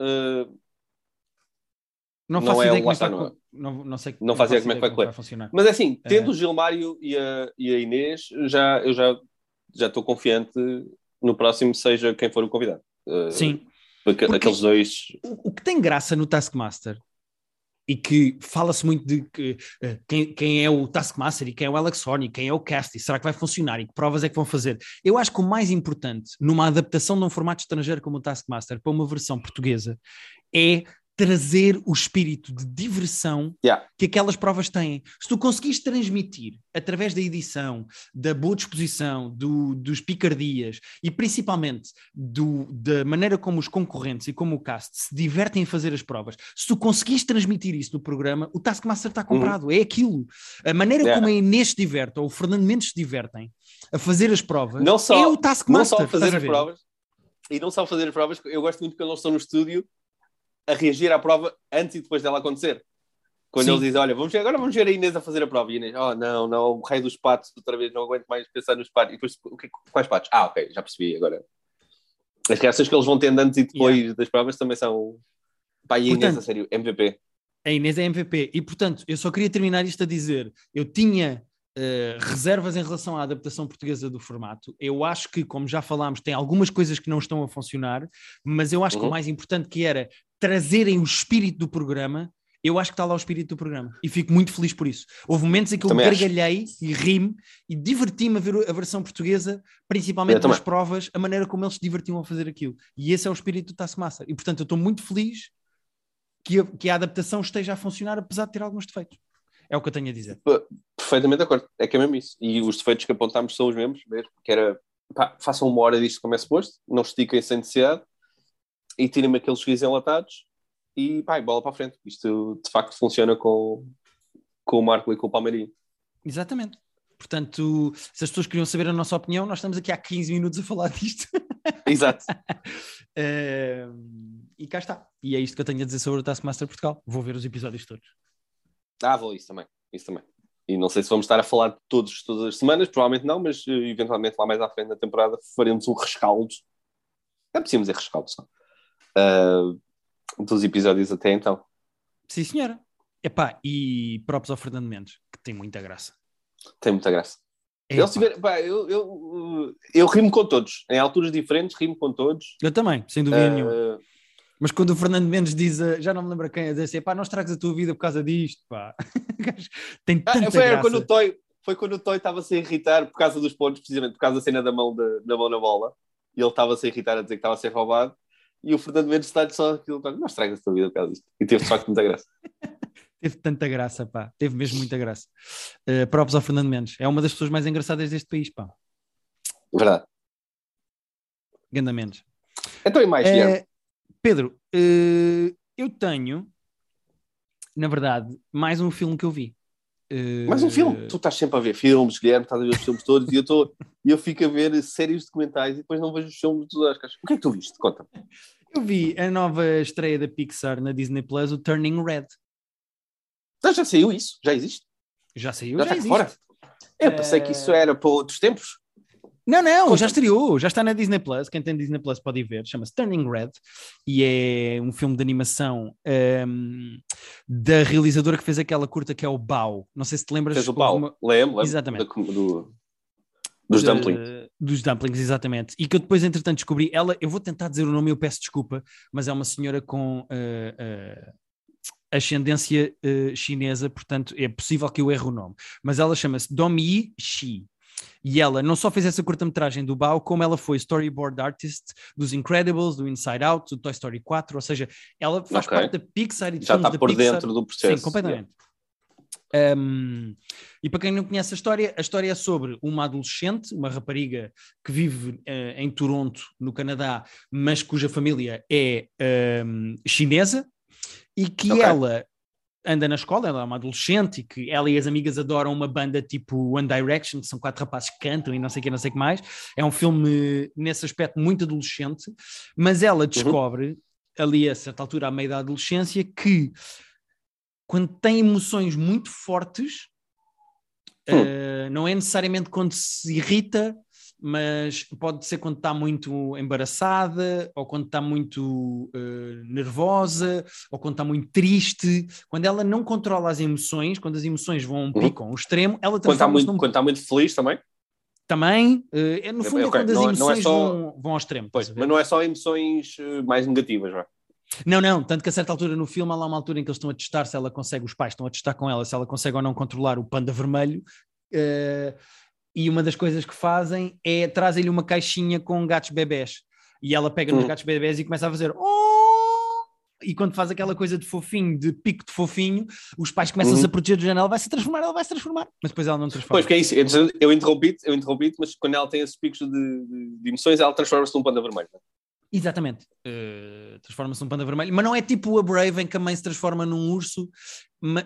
Uh, não faço não é ideia como é que vai, não, não sei não fazia como é que vai, vai, funcionar. Mas é assim, tendo é... o Gilmário e a, e a Inês, já, eu já já estou confiante no próximo, seja quem for o convidado. Uh, Sim. Porque, porque aqueles dois. O, que tem graça no Taskmaster e que fala-se muito de que, uh, quem, quem, é o Taskmaster e quem é o Alex Horn e quem é o Cast e será que vai funcionar e que provas é que vão fazer. Eu acho que o mais importante numa adaptação de um formato estrangeiro como o Taskmaster para uma versão portuguesa é trazer o espírito de diversão yeah. que aquelas provas têm. Se tu conseguires transmitir através da edição, da boa disposição, do, dos picardias e principalmente do, da maneira como os concorrentes e como o cast se divertem em fazer as provas, se tu conseguires transmitir isso no programa, o Taskmaster está comprado. Uhum. É aquilo. A maneira yeah. como a Inês se diverte ou o Fernando Mendes se divertem a fazer as provas não só, é o Taskmaster. Não só fazer as provas. E não só fazer as provas, eu gosto muito quando eles estão no estúdio a reagir à prova antes e depois dela acontecer. Quando Sim. eles dizem, olha, vamos ver, agora vamos ver a Inês a fazer a prova. E a Inês, oh não, não, o rei dos patos, outra vez, não aguento mais pensar nos patos. E depois, o que, quais patos? Ah, ok, já percebi agora. As reações que eles vão tendo antes e depois yeah. das provas também são. Pá, e a Inês, a sério, MVP. A Inês é MVP. E portanto, eu só queria terminar isto a dizer: eu tinha Uh, reservas em relação à adaptação portuguesa do formato. Eu acho que, como já falámos, tem algumas coisas que não estão a funcionar, mas eu acho uhum. que o uhum. mais importante que era trazerem o espírito do programa, eu acho que está lá o espírito do programa e fico muito feliz por isso. Houve momentos em que eu também gargalhei acho. e ri-me e diverti-me a ver a versão portuguesa, principalmente nas provas, a maneira como eles se divertiam a fazer aquilo. E esse é o espírito do Taskmaster. E portanto eu estou muito feliz que a, que a adaptação esteja a funcionar, apesar de ter alguns defeitos. É o que eu tenho a dizer. Perfeitamente de acordo. É que é mesmo isso. E os defeitos que apontámos são os mesmos, mesmo, que era pá, façam uma hora disto como é suposto, não estiquem sem necessidade e tirem-me aqueles juízes enlatados e pá, bola para a frente. Isto de facto funciona com, com o Marco e com o Palmeirinho. Exatamente. Portanto, se as pessoas queriam saber a nossa opinião, nós estamos aqui há 15 minutos a falar disto. Exato. uh, e cá está. E é isto que eu tenho a dizer sobre o Taskmaster Portugal. Vou ver os episódios todos. Ah, vou, isso também. Isso também. E não sei se vamos estar a falar de todos todas as semanas, provavelmente não, mas uh, eventualmente lá mais à frente na temporada faremos um rescaldo. É preciso dizer rescaldo só uh, dos episódios até então. Sim, senhora. Epá, e próprios ao Fernando Mendes, que tem muita graça. Tem muita graça. Eles tiver, pá, eu, eu, eu rimo com todos, em alturas diferentes, rimo com todos. Eu também, sem dúvida uh... nenhuma. Mas quando o Fernando Mendes diz, já não me lembro quem, diz assim, pá, não estragas a tua vida por causa disto, pá. tem ah, tanta ah, foi, graça. Quando o Toy, foi quando o Toy estava a se irritar por causa dos pontos, precisamente por causa da cena da mão, de, da mão na bola, e ele estava a se irritar a dizer que estava a ser roubado, e o Fernando Mendes está-lhe só aquilo, não estragas a tua vida por causa disto. E teve de facto muita graça. teve tanta graça, pá. Teve mesmo muita graça. Uh, próprios ao Fernando Mendes. É uma das pessoas mais engraçadas deste país, pá. Verdade. Ganda Mendes. Então e mais, uh, Pedro, uh, eu tenho, na verdade, mais um filme que eu vi. Mais um filme? Tu estás sempre a ver filmes, Guilherme, estás a ver os filmes todos e eu, tô, eu fico a ver séries documentais e depois não vejo os filmes dos Oscars. O que é que tu viste? Conta. Eu vi a nova estreia da Pixar na Disney Plus, o Turning Red. Ah, já saiu isso? Já existe? Já saiu, já, já está fora? Eu pensei que isso era para outros tempos. Não, não, já estreou, já está na Disney Plus. Quem tem Disney Plus pode ir ver. Chama-se Turning Red e é um filme de animação um, da realizadora que fez aquela curta que é o Bao. Não sei se te lembras. Fez o Bao, uma... lembro, lembro. Exatamente. Do, do, dos de, dumplings. Dos dumplings, exatamente. E que eu depois, entretanto, descobri. Ela, eu vou tentar dizer o nome, eu peço desculpa, mas é uma senhora com. Uh, uh, ascendência uh, chinesa, portanto é possível que eu erre o nome, mas ela chama-se Domi Shi, e ela não só fez essa curta-metragem do Bao, como ela foi storyboard artist dos Incredibles, do Inside Out, do Toy Story 4, ou seja, ela faz okay. parte da Pixar e Já está por Pixar. dentro do processo. Sim, completamente. Yeah. Um, e para quem não conhece a história, a história é sobre uma adolescente, uma rapariga que vive uh, em Toronto, no Canadá, mas cuja família é um, chinesa, e que okay. ela anda na escola, ela é uma adolescente e que ela e as amigas adoram uma banda tipo One Direction, que são quatro rapazes que cantam e não sei o que, não sei o que mais. É um filme, nesse aspecto, muito adolescente, mas ela descobre, uhum. ali a certa altura, à meio da adolescência, que quando tem emoções muito fortes, hum. uh, não é necessariamente quando se irrita, mas pode ser quando está muito embaraçada, ou quando está muito uh, nervosa, ou quando está muito triste. Quando ela não controla as emoções, quando as emoções vão um uhum. pico, a um extremo, ela quando está muito, num... quando está muito feliz também. Também, uh, no fundo, é okay. é quando as não, emoções não é só... vão, vão ao extremo. Pois, mas não é só emoções mais negativas, não é? Não, não, tanto que a certa altura no filme há lá uma altura em que eles estão a testar se ela consegue, os pais estão a testar com ela, se ela consegue ou não controlar o panda vermelho. Uh, e uma das coisas que fazem é trazem-lhe uma caixinha com gatos bebés. E ela pega hum. nos gatos bebés e começa a fazer oh! E quando faz aquela coisa de fofinho, de pico de fofinho, os pais começam-se uhum. a proteger do janela, vai se transformar, ela vai se transformar. Mas depois ela não transforma. Pois, porque é isso, eu interrompi-te, eu interrompi mas quando ela tem esses picos de, de, de emoções, ela transforma-se num panda vermelho. Exatamente. Uh, transforma-se num panda vermelho. Mas não é tipo a Brave em que a mãe se transforma num urso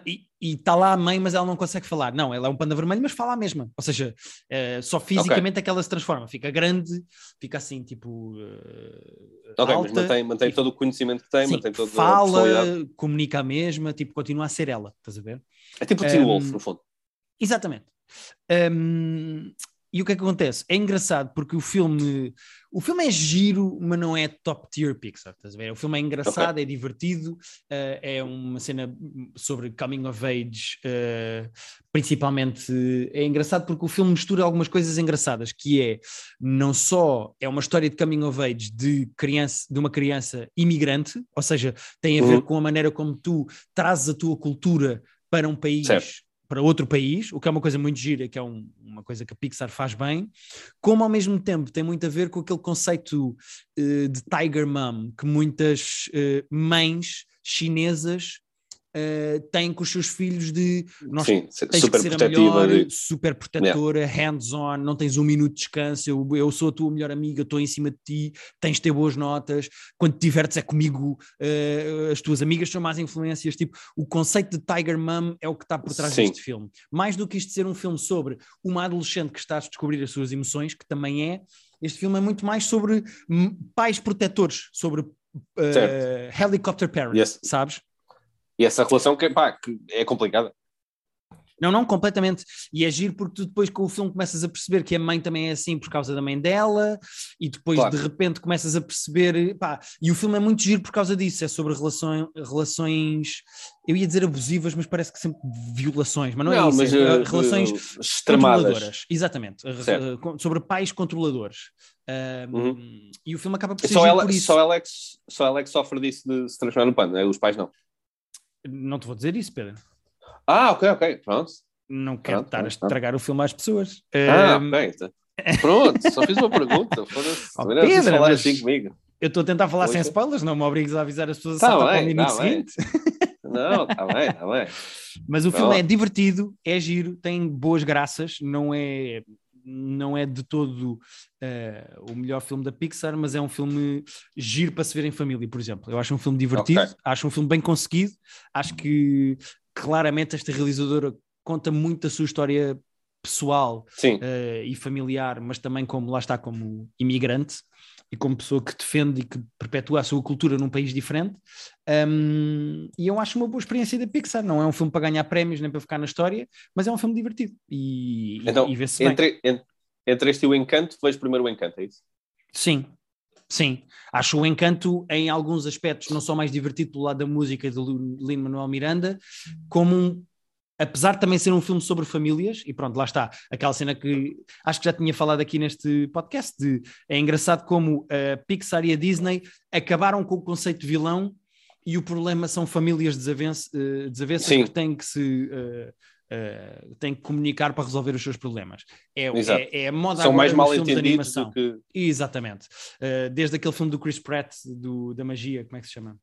e está lá a mãe, mas ela não consegue falar. Não, ela é um panda vermelho, mas fala a mesma. Ou seja, uh, só fisicamente okay. é que ela se transforma. Fica grande, fica assim, tipo. Uh, ok, alta, mas mantém, mantém todo o conhecimento que tem, sim, mantém toda fala, comunica a mesma, tipo, continua a ser ela. Estás a ver? É tipo o Teen um, Wolf, no fundo. Exatamente. Um, e o que é que acontece? É engraçado porque o filme, o filme é giro, mas não é top tier Pixar, estás a ver? O filme é engraçado, okay. é divertido, uh, é uma cena sobre coming of age, uh, principalmente é engraçado porque o filme mistura algumas coisas engraçadas, que é não só é uma história de coming of age de criança, de uma criança imigrante, ou seja, tem a ver uhum. com a maneira como tu trazes a tua cultura para um país certo para outro país, o que é uma coisa muito gira, que é um, uma coisa que a Pixar faz bem, como ao mesmo tempo tem muito a ver com aquele conceito uh, de Tiger Mom que muitas uh, mães chinesas uh, tem com os seus filhos de nós Sim, tens super que ser a melhor, de... super protetora, yeah. hands-on, não tens um minuto de descanso, eu, eu sou a tua melhor amiga, estou em cima de ti, tens de ter boas notas, quando te divertes é comigo, uh, as tuas amigas são mais influências, tipo, o conceito de Tiger Mom é o que está por trás Sim. deste filme. Mais do que isto ser um filme sobre uma adolescente que está a descobrir as suas emoções, que também é, este filme é muito mais sobre pais protetores, sobre uh, helicopter parents, yes. sabes? E essa relação que, pá, que é complicada. Não, não, completamente. E é giro porque tu depois com o filme começas a perceber que a mãe também é assim por causa da mãe dela, e depois claro. de repente começas a perceber. Pá, e o filme é muito giro por causa disso. É sobre relações, relações eu ia dizer abusivas, mas parece que sempre violações, mas não, é não é isso. Mas, é, uh, relações uh, controladoras. Exatamente. Uh, sobre pais controladores. Uhum. E o filme acaba por ser só ela, por isso. Só ela, é que, só ela é que sofre disso de se transformar no pano, é? os pais não. Não te vou dizer isso, Pedro. Ah, ok, ok, pronto. Não quero pronto, estar pronto, a estragar pronto. o filme às pessoas. Ah, um... ok. Então. Pronto, só fiz uma pergunta. Foda-se. Oh, Pedro, falar assim comigo. Eu estou a tentar falar sem spoilers, não me obrigues a avisar as pessoas tá a saltar para o minuto tá seguinte. Não, está bem, está bem. Mas o filme é divertido, é giro, tem boas graças, não é não é de todo uh, o melhor filme da Pixar, mas é um filme giro para se ver em família, por exemplo. Eu acho um filme divertido, okay. acho um filme bem conseguido, acho que claramente esta realizadora conta muito a sua história pessoal uh, e familiar, mas também como lá está como imigrante e como pessoa que defende e que perpetua a sua cultura num país diferente. Um, e eu acho uma boa experiência da Pixar. Não é um filme para ganhar prémios nem para ficar na história, mas é um filme divertido e, então, e, vê-se entre, entre, entre este e o Encanto, vejo primeiro o Encanto, é isso? Sim, Sim, acho o encanto em alguns aspectos não só mais divertido pelo lado da música de Lin-Manuel Miranda, como um, apesar de também ser um filme sobre famílias, e pronto, lá está, aquela cena que acho que já tinha falado aqui neste podcast, de, é engraçado como a Pixar e a Disney acabaram com o conceito de vilão e o problema são famílias desavenças, uh, desavenças que têm que se... Uh, Uh, têm que comunicar para resolver os seus problemas. É, é, é a moda São mais mal entendidos do que... Exatamente. Uh, desde aquele filme do Chris Pratt, do, da magia, como é que se chama?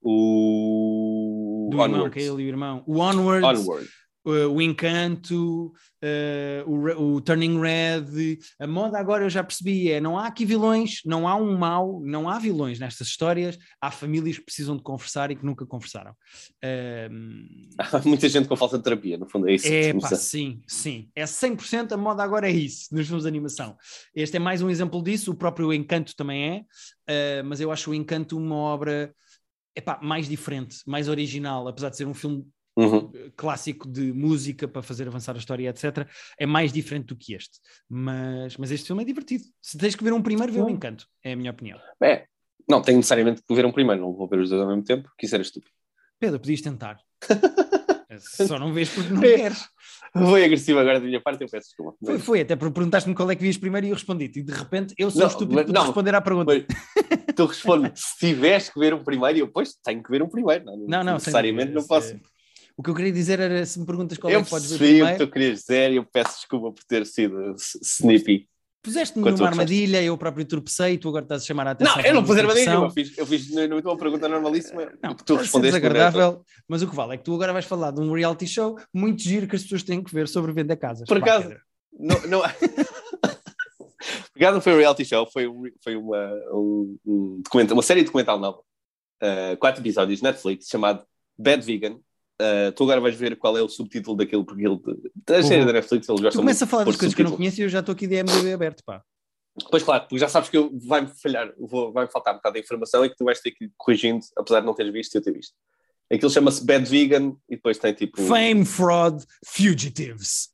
O do Onward. irmão, que é ele e o irmão. O Onward. Onward. uh, o Encanto, uh, o, o, Turning Red, a moda agora eu já percebi é não há aqui vilões, não há um mal, não há vilões nestas histórias, há famílias que precisam de conversar e que nunca conversaram. Há muita gente com falta de terapia, no fundo é isso. É pá, sim, sim, é 100% a moda agora é isso, nos filmes de animação. Este é mais um exemplo disso, o próprio Encanto também é, uh, mas eu acho o Encanto uma obra epá, mais diferente, mais original, apesar de ser um filme uhum. clássico de música para fazer avançar a história, etc. É mais diferente do que este. Mas, mas este filme é divertido. Se tens que ver um primeiro, vê o Encanto, é a minha opinião. É, não, tenho necessariamente que ver um primeiro, não vou ver os dois ao mesmo tempo, porque isso era estúpido. Pedro, podias tentar. Só não vês porque não queres. Foi agressivo agora da minha parte, eu peço desculpa. Foi, foi até porque perguntaste-me qual é que vias primeiro e eu respondi-te. E de repente eu sou não, estúpido mas, não, responder à pergunta. tu respondes, se tivesse que ver um primeiro, e eu, pois, tenho que ver um primeiro. Não, não, não necessariamente não posso. É... O que eu queria dizer era, se me perguntas qual eu é que podes ver primeiro... Eu o que tu querias dizer e eu peço desculpa por ter sido snippy. Puseste-me numa armadilha, eu próprio tropecei, tu agora estás a chamar a atenção. Não, eu não pus armadilha, eu fiz, eu fiz na uma pergunta normalíssima. Não, tu respondeste desagradável, mas o que vale é que tu agora vais falar de um reality show muito giro que as pessoas têm que ver sobre vender casas. Por acaso, não, não... Obrigado, não foi um reality show, foi, foi uma, um, um uma série documental nova, uh, quatro episódios, Netflix, chamado Bad Vegan, Uh, tu agora vais ver qual é o subtítulo daquele, porque ele, a série da Netflix gostam Tu começa a falar das coisas que eu não conheço e eu já estou aqui de MDB aberto, pá. Pois claro, porque já sabes que vai-me falhar, vai-me faltar metade da informação e que tu vais ter que ir corrigindo, apesar de não teres visto e eu ter visto. Aquilo chama-se Bad Vegan e depois tem tipo. Fame, Fraud, Fugitives.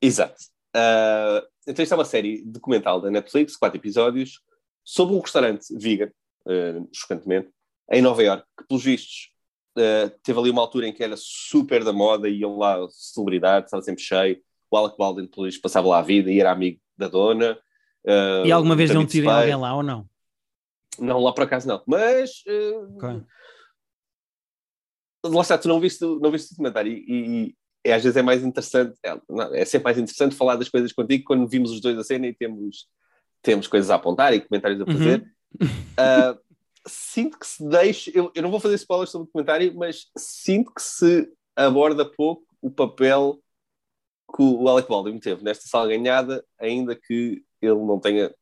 Exato. Uh, então isto é uma série documental da Netflix, quatro episódios, sobre um restaurante vegan, uh, chocantemente, em Nova York, que pelos vistos Uh, teve ali uma altura em que era super da moda, iam lá celebridades, estava sempre cheio. O Alec Baldwin depois passava lá a vida e era amigo da dona. Uh, e alguma vez não tirem alguém lá ou não? Não, lá por acaso não. Mas. Uh, okay. Lá está, tu não viste, não viste o documentário e, e, e, às vezes é mais interessante, é, não, é sempre mais interessante falar das coisas contigo quando vimos os dois a cena e temos, temos coisas a apontar e comentários a fazer. Uhum. Uh, sinto que se deixa. Eu, eu não vou fazer spoilers sobre o documentário, mas sinto que se aborda pouco o papel que o Alec Baldwin teve nesta salganhada, ainda que ele não tenha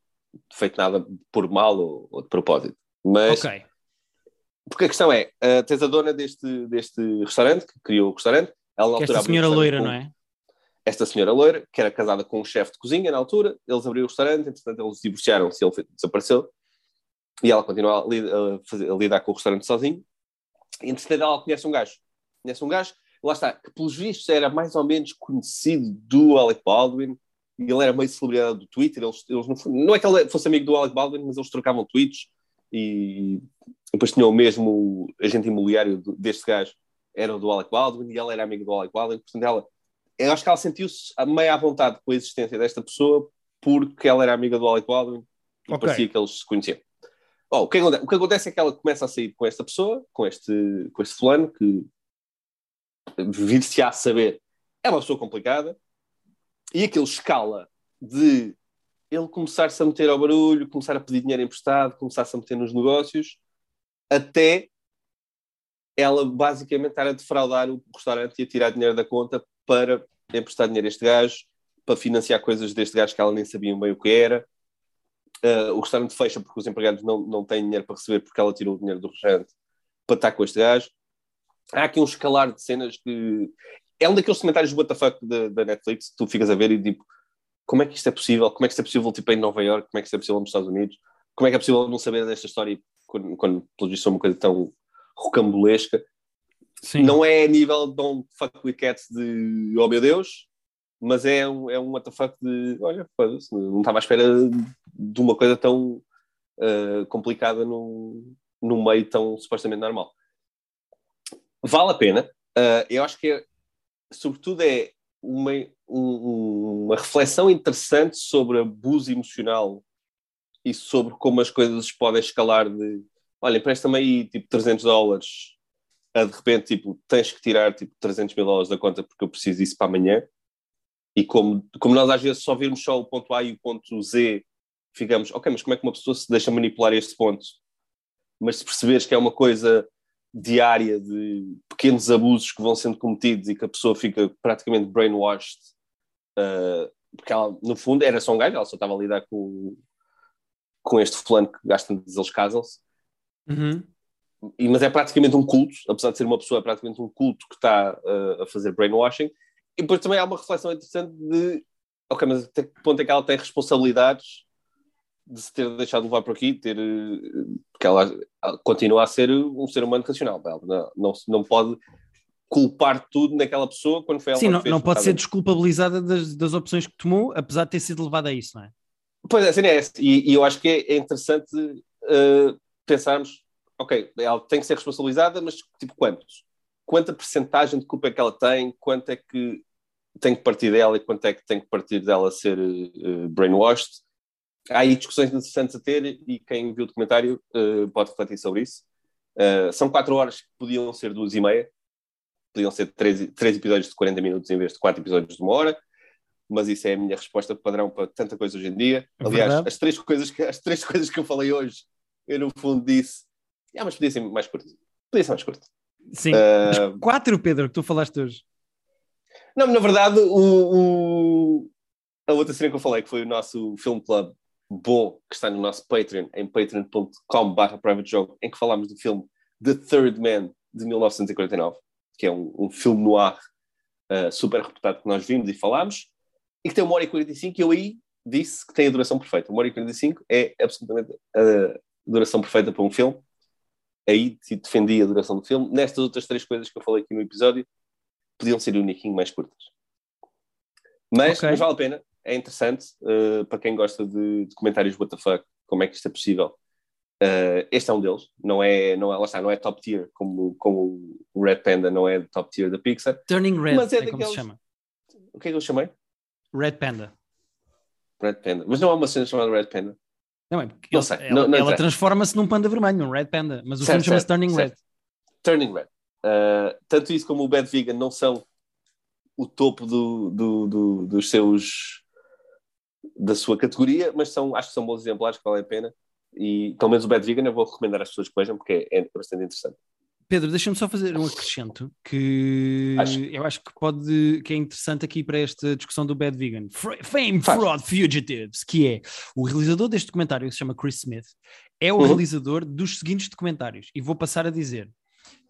feito nada por mal ou, ou de propósito. Mas. Okay. Porque a questão é: uh, tens a dona deste, deste restaurante, que criou o restaurante. Ela, na esta senhora loira, com, não é? Esta senhora loira, que era casada com um chefe de cozinha na altura, eles abriram o restaurante, entretanto eles divorciaram-se e ele desapareceu e ela continua a, a, fazer, a lidar com o restaurante sozinho. E entretanto ela conhece um gajo. Conhece um gajo, lá está, que pelos vistos era mais ou menos conhecido do Alec Baldwin. E ele era meio celebridade do Twitter. Eles, eles não, não é que ele fosse amigo do Alec Baldwin, mas eles trocavam tweets. E depois tinham o mesmo agente imobiliário deste gajo, era o do Alec Baldwin, e ela era amiga do Alec Baldwin. Portanto, ela, eu acho que ela sentiu-se meio à vontade com a existência desta pessoa porque ela era amiga do Alec Baldwin e okay. parecia que eles se conheciam. Oh, o, que acontece, o, que acontece, é que ela começa a sair com esta pessoa, com este, com este fulano, que vir-se a saber é uma pessoa complicada, e aquele escala de ele começar-se a meter ao barulho, começar a pedir dinheiro emprestado, começar-se a meter nos negócios, até ela basicamente estar a defraudar o restaurante e a tirar dinheiro da conta para emprestar dinheiro a este gajo, para financiar coisas deste gajo que ela nem sabia bem o que era, Uh, o restaurante fecha porque os empregados não, não têm dinheiro para receber porque ela tirou o dinheiro do restaurante para estar com este gajo. Há aqui um escalar de cenas que. É um daqueles comentários do WTF da, Netflix que tu ficas a ver e tipo, como é que isto é possível? Como é que isto é possível tipo, em Nova York? Como é que isto é possível nos Estados Unidos? Como é que é possível não saber desta história quando, quando pelo visto, é uma coisa tão rocambolesca? Sim. Não é a nível de um fuck with cats de oh meu Deus, mas é um, é um WTF de olha, não estava à espera de uma coisa tão uh, complicada num, num meio tão supostamente normal. Vale a pena. Uh, eu acho que, é, sobretudo, é uma, um, uma reflexão interessante sobre abuso emocional e sobre como as coisas podem escalar de olha, empresta-me aí tipo 300 dólares a de repente tipo, tens que tirar tipo 300 mil dólares da conta porque eu preciso disso para amanhã e como, como nós às vezes só virmos só o ponto A e o ponto Z, ficamos, ok, mas como é que uma pessoa se deixa manipular este ponto? Mas se perceberes que é uma coisa diária de pequenos abusos que vão sendo cometidos e que a pessoa fica praticamente brainwashed, uh, porque ela, no fundo, era só um gajo, ela só estava a lidar com, com este fulano que gasta de eles casam-se. Uhum. E, mas é praticamente um culto, apesar de ser uma pessoa, é praticamente um culto que está uh, a fazer brainwashing. E depois também há uma reflexão interessante de, ok, mas até que ponto é que ela tem responsabilidades de se ter deixado levar por aqui, ter, porque ela continua a ser um ser humano racional. Ela não, não, não pode culpar tudo naquela pessoa quando foi ela Sim, não, fez, não pode ser desculpabilizada das, das opções que tomou, apesar de ter sido levada a isso, não é? Pois é, assim é. E, e eu acho que é, é interessante uh, pensarmos, ok, ela tem que ser responsabilizada, mas tipo quantos? Quanta percentagem de culpa é que ela tem? Quanto é que tem que partir dela e quanto é que tem que partir dela ser uh, brainwashed? Há aí discussões interessantes a ter e quem viu o documentário uh, pode refletir sobre isso. Uh, são quatro horas que podiam ser duas e meia, podiam ser três, três episódios de 40 minutos em vez de quatro episódios de uma hora, mas isso é a minha resposta padrão para tanta coisa hoje em dia. É Aliás, as três, coisas que, as três coisas que eu falei hoje, eu no fundo disse, ah, mas podia ser mais curto. Podia ser mais curto. Sim, Uh, quatro, Pedro, que tu falaste hoje. Não, na verdade, o, o- a outra cena que eu falei, que foi o nosso Film Club bom, que está no nosso Patreon, em patreon.com.br private jogo, em que falámos do filme The Third Man, de 1949, que é um, um filme no ar super reputado que nós vimos e falámos, e que tem uma hora e 45, e eu aí disse que tem a duração perfeita. Uma hora e 45 é absolutamente a duração perfeita para um filme. Aí defendi a duração do filme. Nestas outras três coisas que eu falei aqui no episódio, podiam ser um niquinho mais curtas. Mas, Ok. mas vale a pena, é interessante uh, para quem gosta de, de comentários fuck, como é que isto é possível. Uh, este é um deles, não é, não é, lá está, não é top tier, como, como o Red Panda não é top tier da Pixar. Turning Red, Mas é é, como se daqueles- chama. O que é que eu chamei? Red Panda. Red Panda. Mas não há uma cena chamada Red Panda. Não é porque Não sei, ela, não- não ela transforma-se num panda vermelho, num Red Panda, mas o Certo, filme chama-se Turning certo. Red. Turning Red. Uh, tanto isso como o Bad Vegan não são o topo do, do- do- dos seus da sua categoria, mas são, acho que são bons exemplares que valem a pena. E pelo menos o Bad Vegan eu vou recomendar às pessoas que vejam porque é, é bastante interessante. Pedro, deixa-me só fazer um acrescento que Acho. eu acho que pode que é interessante aqui para esta discussão do Bad Vegan. Fame, Faz. Fraud, Fugitives, que é o realizador deste documentário, que se chama Chris Smith, é o Uhum. realizador dos seguintes documentários. E vou passar a dizer: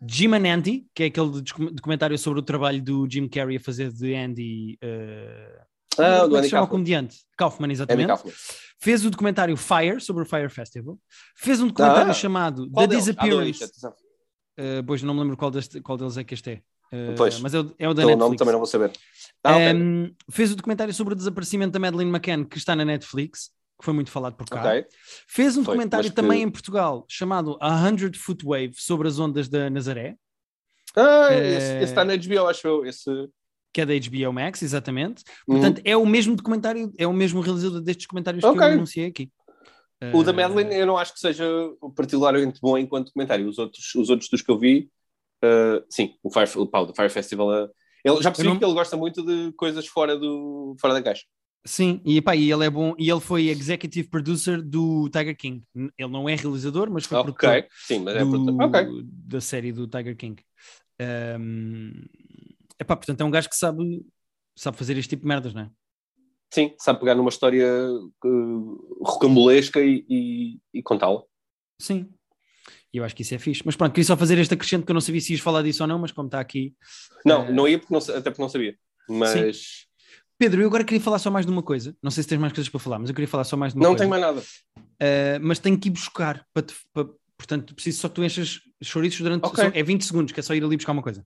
Jim and Andy, que é aquele docu- documentário sobre o trabalho do Jim Carrey a fazer de Andy. uh, Ah, do é Andy se chama o Kaufman. comediante? Kaufman, exatamente. Kaufman. Fez o documentário Fire, sobre o Fire Festival. Fez um documentário Ah, chamado The dois, Disappearance. Uh, pois não me lembro qual, deste- qual deles é que este é. Uh, Pois. Mas é o, é o da Pelo Netflix. nome também não vou saber. Ah, ok. Um, fez o documentário sobre o desaparecimento da Madeleine McCann, que está na Netflix, que foi muito falado por cá. Ok. Fez um Foi, documentário que- também em Portugal, chamado A Hundred Foot Wave, sobre as ondas da Nazaré, Ah, Eh, esse, esse está na HBO, acho eu. Esse... que é da HBO Max, exatamente. Uhum. Portanto, é o mesmo documentário, é o mesmo realizador destes comentários Ok. que eu anunciei aqui. O da Uh, Madeline eu não acho que seja particularmente bom enquanto documentário. Os outros, os outros dos que eu vi, uh, sim, o Fire, o, pá, Fire Festival, uh, ele, já percebi não- que ele gosta muito de coisas fora, do, fora da caixa. Sim, e, epá, e ele é bom, e ele foi executive producer do Tiger King. Ele não é realizador, mas foi produtor Ok, sim, mas é do- produtor. Ok. da série do Tiger King. Um, epá, portanto, é um gajo que sabe, sabe fazer este tipo de merdas, não é? Sim, sabe pegar numa história uh, rocambolesca e, e, e contá-la. Sim. E eu acho que isso é fixe. Mas pronto, queria só fazer este acrescento que eu não sabia se ias falar disso ou não, mas como está aqui. Não, Eh, não ia porque não, até porque não sabia. Mas Pedro, eu agora queria falar só mais de uma coisa. Não sei se tens mais coisas para falar, mas eu queria falar só mais de uma não coisa. tem mais nada. Uh, mas tenho que ir buscar. Para te- para- portanto, preciso só que tu enchas chouriços durante. Ok. só- é 20 segundos, que é só ir ali buscar uma coisa.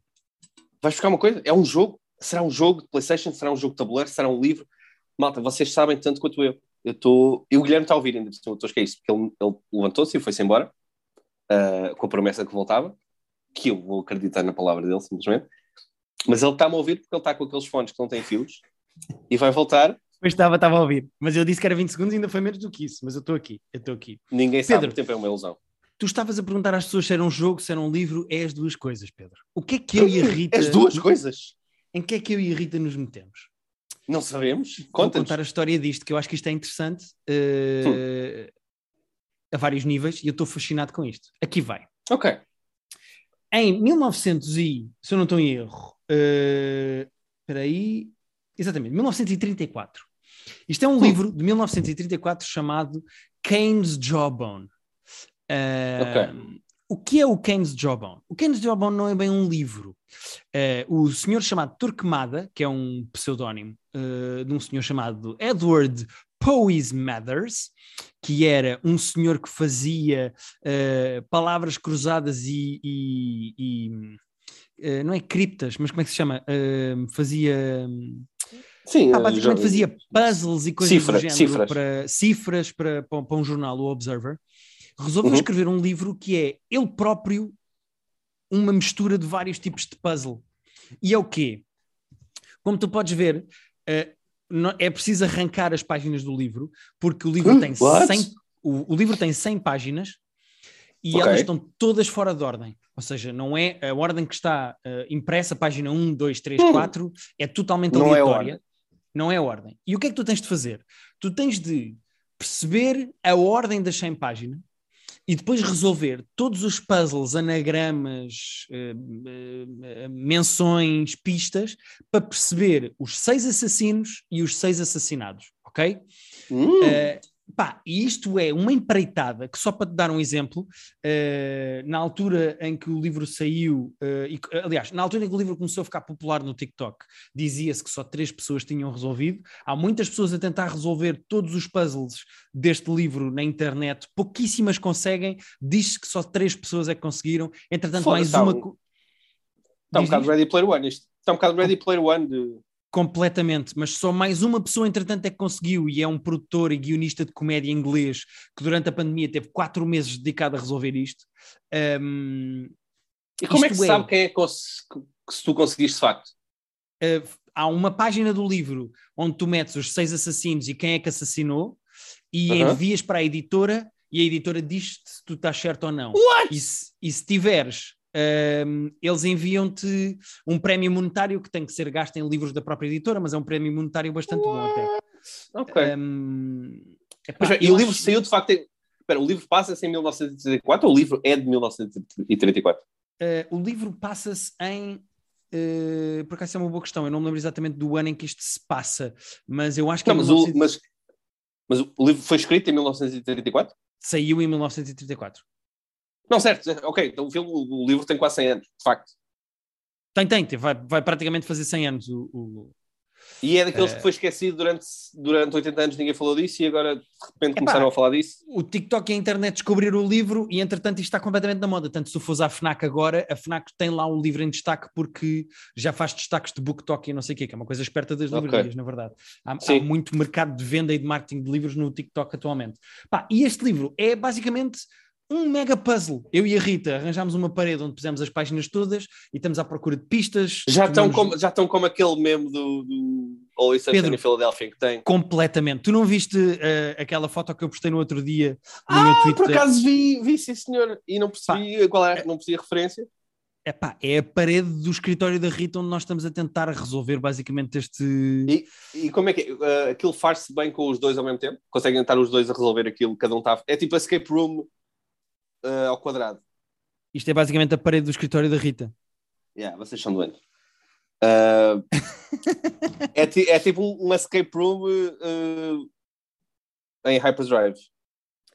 Vais buscar uma coisa? É um jogo? Será um jogo de PlayStation? Será um jogo de tabuleiro? Será um livro? Malta, vocês sabem tanto quanto eu. Eu estou. E o Guilherme está a ouvir ainda, estou a esquecer isso, porque ele, ele levantou-se e foi-se embora ah, com a promessa que voltava, que eu vou acreditar na palavra dele, simplesmente. Mas ele está-me a ouvir porque ele está com aqueles fones que não têm fios e vai voltar. Pois estava, estava a ouvir. Mas eu disse que era 20 segundos e ainda foi menos do que isso. Mas eu estou aqui, eu estou aqui. Ninguém sabe, Pedro. o tempo é uma ilusão. Tu estavas a perguntar às pessoas se era um jogo, se era um livro, é as duas coisas, Pedro. O que é que eu e a Rita. As duas coisas? Em que é que eu e a Rita nos metemos? Não sabemos? Vou Conta-nos. contar a história disto, que eu acho que isto é interessante eh, a vários níveis e eu estou fascinado com isto. Aqui vai. Ok. Em 1900 e, se eu não estou em erro, uh, espera aí, exatamente, 1934. Isto é um hum. livro de 1934 chamado Keynes Jawbone. Uh, ok. O que é o Keynes Jawbone? O Keynes Jawbone não é bem um livro. Uh, o senhor chamado Turkmada, que é um pseudónimo uh, de um senhor chamado Edward Powys Mathers, que era um senhor que fazia uh, palavras cruzadas e, e, e não é criptas, mas como é que se chama? fazia Sim, ah, basicamente já... fazia puzzles e coisas Cifra, do género cifras. para cifras para, para um jornal, o Observer resolveu uhum. escrever um livro que é ele próprio uma mistura de vários tipos de puzzle. E é o quê? Como tu podes ver, uh, é preciso arrancar as páginas do livro, porque o livro hum, tem 100, o, o, livro tem 100 páginas e okay. elas estão todas fora de ordem. Ou seja, não é a ordem que está uh, impressa, página 1, 2, 3, hum. 4, é totalmente não é aleatória. É não é ordem. E o que é que tu tens de fazer? Tu tens de perceber a ordem das 100 páginas e depois resolver todos os puzzles, anagramas, uh, uh, menções, pistas, para perceber os seis assassinos e os seis assassinados, ok? Uh, Pá, e isto é uma empreitada que, só para te dar um exemplo, uh, na altura em que o livro saiu, uh, e, aliás, na altura em que o livro começou a ficar popular no TikTok, dizia-se que só três pessoas tinham resolvido. Há muitas pessoas a tentar resolver todos os puzzles deste livro na internet, pouquíssimas conseguem. Diz-se que só três pessoas é que conseguiram. Entretanto, mais uma. Está um bocado Ready Player One. Isto está um bocado Ready Player One de completamente, mas só mais uma pessoa, entretanto, é que conseguiu, e é um produtor e guionista de comédia inglês que durante a pandemia teve quatro meses dedicado a resolver isto. Um, e como é que se é, sabe quem é que, se tu conseguiste de facto? Uh, há uma página do livro onde tu metes os seis assassinos e quem é que assassinou, e envias para a editora, e a editora diz-te se tu estás certo ou não. What? E se, e se tiveres eles enviam-te um prémio monetário que tem que ser gasto em livros da própria editora, mas é um prémio monetário bastante What? bom até. Ok. Um, epá, e o livro acho... saiu de facto. Em... Espera, o livro passa-se em 1934 ou o livro é de 1934? Uh, o livro passa-se em. Uh, por acaso é uma boa questão, eu não me lembro exatamente do ano em que isto se passa, mas eu acho que. Não, é mas, 19... o, mas, mas o livro foi escrito em 1934? Saiu em 1934. Não, certo, ok, então o, filme, o livro tem quase 100 anos, de facto. Tem, tem, vai, vai praticamente fazer 100 anos o... o... E é daqueles é... que foi esquecido durante, durante 80 anos, ninguém falou disso e agora de repente Epá, começaram a falar disso. O TikTok e a internet descobriram o livro e entretanto isto está completamente na moda. Tanto se tu fores à FNAC agora, a FNAC tem lá o livro em destaque porque já faz destaques de BookTok e não sei o quê, que é uma coisa esperta das livrarias, okay. na verdade. Há, há, muito mercado de venda e de marketing de livros no TikTok atualmente. Pá, e este livro é basicamente um mega puzzle. Eu e a Rita arranjámos uma parede onde pusemos as páginas todas e estamos à procura de pistas. Já estão como, já estão como aquele meme do, do Always Sunshine em Filadélfia que tem. Completamente. Tu não viste uh, aquela foto que eu postei no outro dia no ah, meu Twitter? por acaso vi, vi sim senhor, e não percebi Pá, qual é, não percebi a referência. É pá, é a parede do escritório da Rita onde nós estamos a tentar resolver basicamente este... E, e como é que é? Uh, aquilo faz-se bem com os dois ao mesmo tempo? Conseguem estar os dois a resolver aquilo, cada um está... É tipo a escape room uh, ao quadrado. Isto é basicamente a parede do escritório da Rita. Yeah, vocês são doentes. Uh, é, é, tipo um, escape room uh, em Hyperdrive.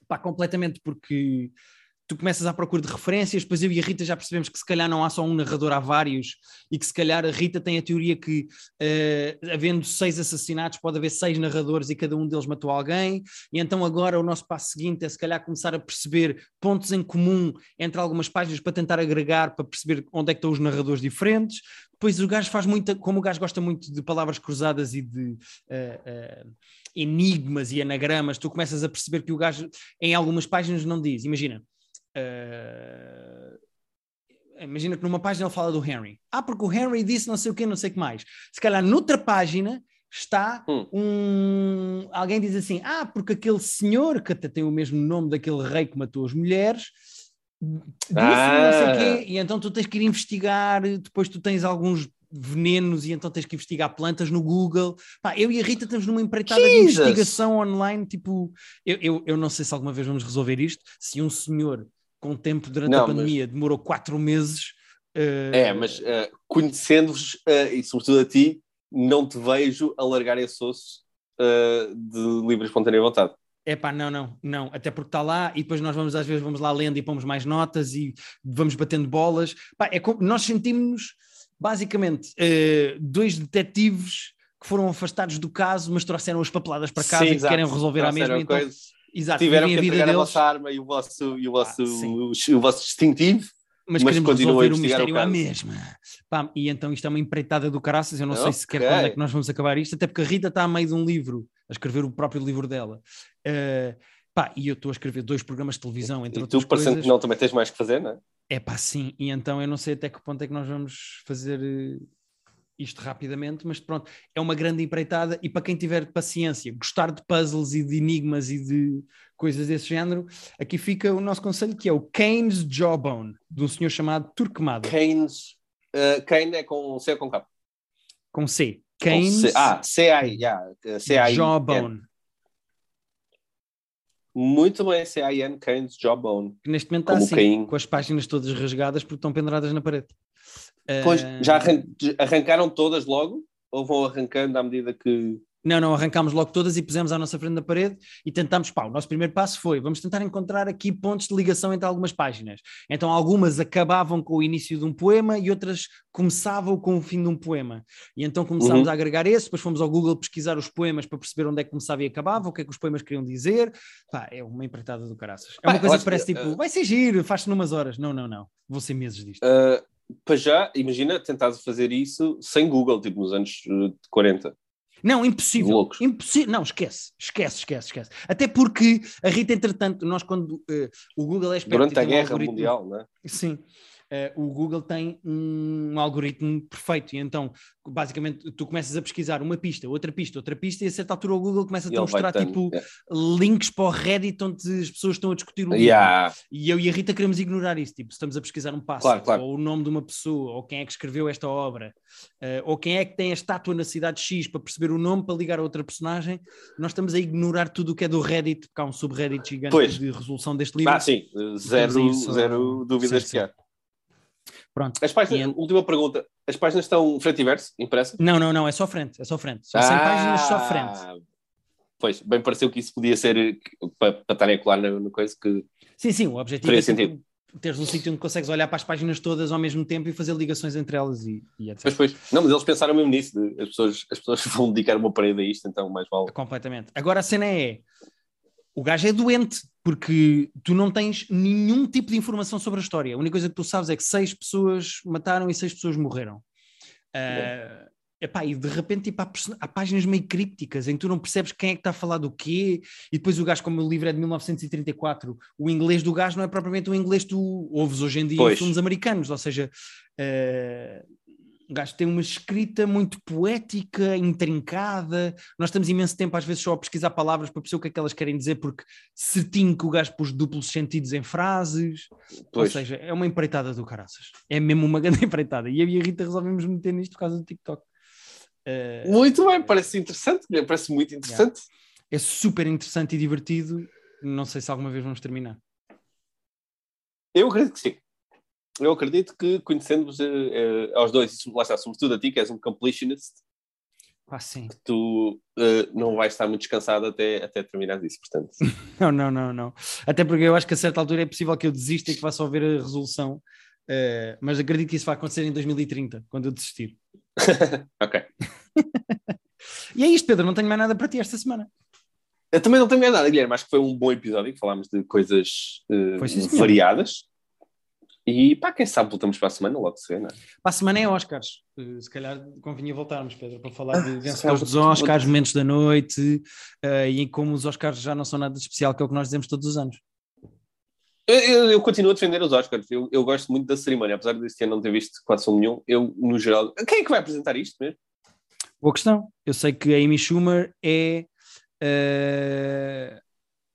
Pá, completamente, porque tu começas à procura de referências, depois eu e a Rita já percebemos que se calhar não há só um narrador, há vários, e que se calhar a Rita tem a teoria que, uh, havendo seis assassinatos, pode haver seis narradores e cada um deles matou alguém, e então agora o nosso passo seguinte é se calhar começar a perceber pontos em comum entre algumas páginas para tentar agregar, para perceber onde é que estão os narradores diferentes. Depois o gajo faz muita, como o gajo gosta muito de palavras cruzadas e de. Uh, uh, enigmas e anagramas, tu começas a perceber que o gajo em algumas páginas não diz. Imagina, Uh, imagina que numa página ele fala do Henry. Ah, porque o Henry disse não sei o que, não sei o que mais. Se calhar noutra página está hum. um. Alguém diz assim: Ah, porque aquele senhor que até tem o mesmo nome daquele rei que matou as mulheres. Disse ah. não sei o quê, e então tu tens que ir investigar. Depois tu tens alguns venenos e então tens que investigar plantas no Google. Pá, eu e a Rita estamos numa empreitada Jesus. de investigação online. Tipo, eu, eu, eu não sei se alguma vez vamos resolver isto. Se um senhor com tempo durante não, a pandemia, mas... demorou quatro meses Uh, É, mas uh, conhecendo-vos uh, e sobretudo a ti, não te vejo alargar esse osso de livre e espontânea vontade. É pá, não, não, não, até porque está lá e depois nós vamos às vezes vamos lá lendo e pomos mais notas e vamos batendo bolas. Pá, é como, nós sentimos-nos basicamente dois detetives que foram afastados do caso, mas trouxeram as papeladas para casa Sim, e exato. querem resolver à Trouxeram mesma. Então, coisa. Exato, Tiveram que a entregar a deles, vossa arma e o vosso, e o vosso, Ah, o, o vosso distintivo. mas, mas queremos a resolver o mistério à mesma. Pá, e então isto é uma empreitada do caraças, eu não sei sequer quando é que nós vamos acabar isto, até porque a Rita está a meio de um livro, a escrever o próprio livro dela. Eh, pá, e eu estou a escrever dois programas de televisão, entre E outras tu, parecendo coisas. que não, também tens mais que fazer, não é? É pá, sim, e então eu não sei até que ponto é que nós vamos fazer eh, isto rapidamente, mas pronto, é uma grande empreitada e para quem tiver paciência, gostar de puzzles e de enigmas e de coisas desse género, aqui fica o nosso conselho que é o Keynes Jawbone, de um senhor chamado Turquemada, Keynes. Uh, Kane é com C ou com K? com C. Com Keynes C. Ah, C-I, yeah. C-I-N. Jawbone, Muito bem, C-I-N, Keynes Jawbone. neste momento está Como assim, Caim. com as páginas todas rasgadas porque estão penduradas na parede. Pois, Eh, já arran- arrancaram todas logo? Ou vão arrancando à medida que. Não, não, arrancámos logo todas e pusemos à nossa frente da parede e tentámos, pá, o nosso primeiro passo foi, vamos tentar encontrar aqui pontos de ligação entre algumas páginas. Então algumas acabavam com o início de um poema e outras começavam com o fim de um poema. E então começámos Uhum. a agregar esse, depois fomos ao Google pesquisar os poemas para perceber onde é que começava e acabava, o que é que os poemas queriam dizer. Pá, é uma empreitada do caraças. É Pá, uma eu coisa que parece que, tipo, uh, vai ser giro, faz-se numas horas. Não, não, não. Vou ser meses disto. Uh, para já, imagina tentar fazer isso sem Google, tipo nos anos uh, 40. Não, impossível. Loucos. Impossível. Não, esquece, esquece, esquece, esquece. Até porque a Rita, entretanto, nós quando eh, o Google é esperto Durante a um Guerra algoritmo- Mundial, não é? Sim. Eh, o Google tem um algoritmo perfeito e então basicamente tu começas a pesquisar uma pista, outra pista, outra pista e a certa altura o Google começa a te mostrar tipo yeah. links para o Reddit onde as pessoas estão a discutir o livro. Yeah. E eu e a Rita queremos ignorar isso, tipo, se estamos a pesquisar um passo, Claro, claro. ou o nome de uma pessoa, ou quem é que escreveu esta obra, eh, ou quem é que tem a estátua na cidade X para perceber o nome, para ligar a outra personagem, nós estamos a ignorar tudo o que é do Reddit, porque há um subreddit gigante Pois. de resolução deste livro. Ah, sim, zero, zero dúvidas Sim, que há. Pronto. As páginas, última pergunta. As páginas estão frente e verso, impressas? Não, não, não, é só frente, é só frente. São 100 páginas só frente. Ah, Pois, bem pareceu que isso podia ser para, para estarem a colar na, na coisa que. Sim, sim, o objetivo é sentido. teres um sítio onde consegues olhar para as páginas todas ao mesmo tempo e fazer ligações entre elas e, e etc. Pois, pois. Não, mas eles pensaram mesmo nisso. de- as, pessoas, as pessoas vão dedicar uma parede a isto, então mais vale. Completamente. Agora a cena é: o gajo é doente, porque tu não tens nenhum tipo de informação sobre a história. A única coisa que tu sabes é que seis pessoas mataram e seis pessoas morreram. Ah, epá, e de repente tipo, há, há páginas meio crípticas em que tu não percebes quem é que está a falar do quê, e depois o gajo, como o livro é de 1934, o inglês do gajo não é propriamente o inglês que tu ouves hoje em dia em Pois. filmes americanos, ou seja, ah, o gajo tem uma escrita muito poética, intrincada. Nós estamos imenso tempo, às vezes, só a pesquisar palavras para perceber o que é que elas querem dizer, porque certinho que o gajo pôs duplos sentidos em frases. Pois. Ou seja, é uma empreitada do caraças. É mesmo uma grande empreitada. E eu e a Rita resolvemos meter nisto por causa do TikTok. Eh, Muito bem, parece interessante. Parece muito interessante. é super interessante e divertido. Não sei se alguma vez vamos terminar. Eu acredito que sim. Eu acredito que, conhecendo-vos eh, aos dois, lá está, sobretudo a ti, que és um completionist, Ah, sim. tu eh, não vais estar muito descansado até, até terminar isso. Portanto, Não, não, não, não. Até porque eu acho que a certa altura é possível que eu desista e que vá só ver a resolução. Eh, mas acredito que isso vai acontecer em 2030, quando eu desistir. ok. E é isto, Pedro. Não tenho mais nada para ti esta semana. Eu também não tenho mais nada, Guilherme. Acho que foi um bom episódio, que falámos de coisas senhor. variadas. E pá, quem sabe voltamos para a semana, logo se vê, não é? Para a semana é Oscars. Eh, Se calhar convinha voltarmos, Pedro, para falar de Ah, se vencedores calhar dos vou- Oscars, momentos da noite eh, e como os Oscars já não são nada de especial, que é o que nós dizemos todos os anos. Eu, eu- eu continuo a defender os Oscars. Eu, eu gosto muito da cerimónia, apesar deste ano não ter visto quase filme nenhum. Eu, no geral. Quem é que vai apresentar isto mesmo? Boa questão. Eu sei que a Amy Schumer é, eh,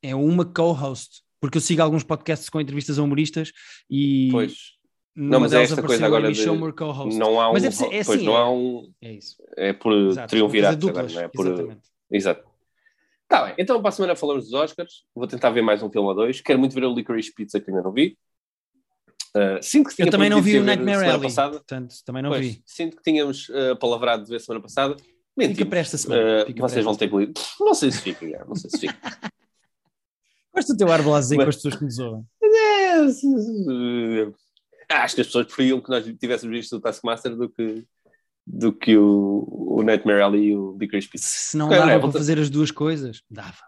é uma co-host, porque eu sigo alguns podcasts com entrevistas a humoristas e Pois. Não, mas é esta coisa agora de-. Não há um. Mas ser- é pois, assim, não é- há um. É isso. É por Exato. triunvirato Fazer agora, não é? Por, Exatamente. Exato. Tá bem, então para a semana falamos dos Oscars. Vou tentar ver mais um filme ou dois. Quero muito ver o Licorice Pizza que ainda não vi. Uh, sinto que Eu também não vi o Nightmare semana Alley, Passada. portanto, também não Pois, vi. Sinto que tínhamos uh, palavrado de ver semana passada. Fica Mentimos. para esta semana. Uh, fica vocês vão ter que Não sei se fica, não sei se fica. Gosto do teu ar blasé com as pessoas que nos ouvem. É, Acho que as pessoas preferiam que nós tivéssemos visto o Taskmaster do que, do que o, o Nightmare Alley e o Licorice Pizza. Se não dava é, para fazer as duas coisas, dava.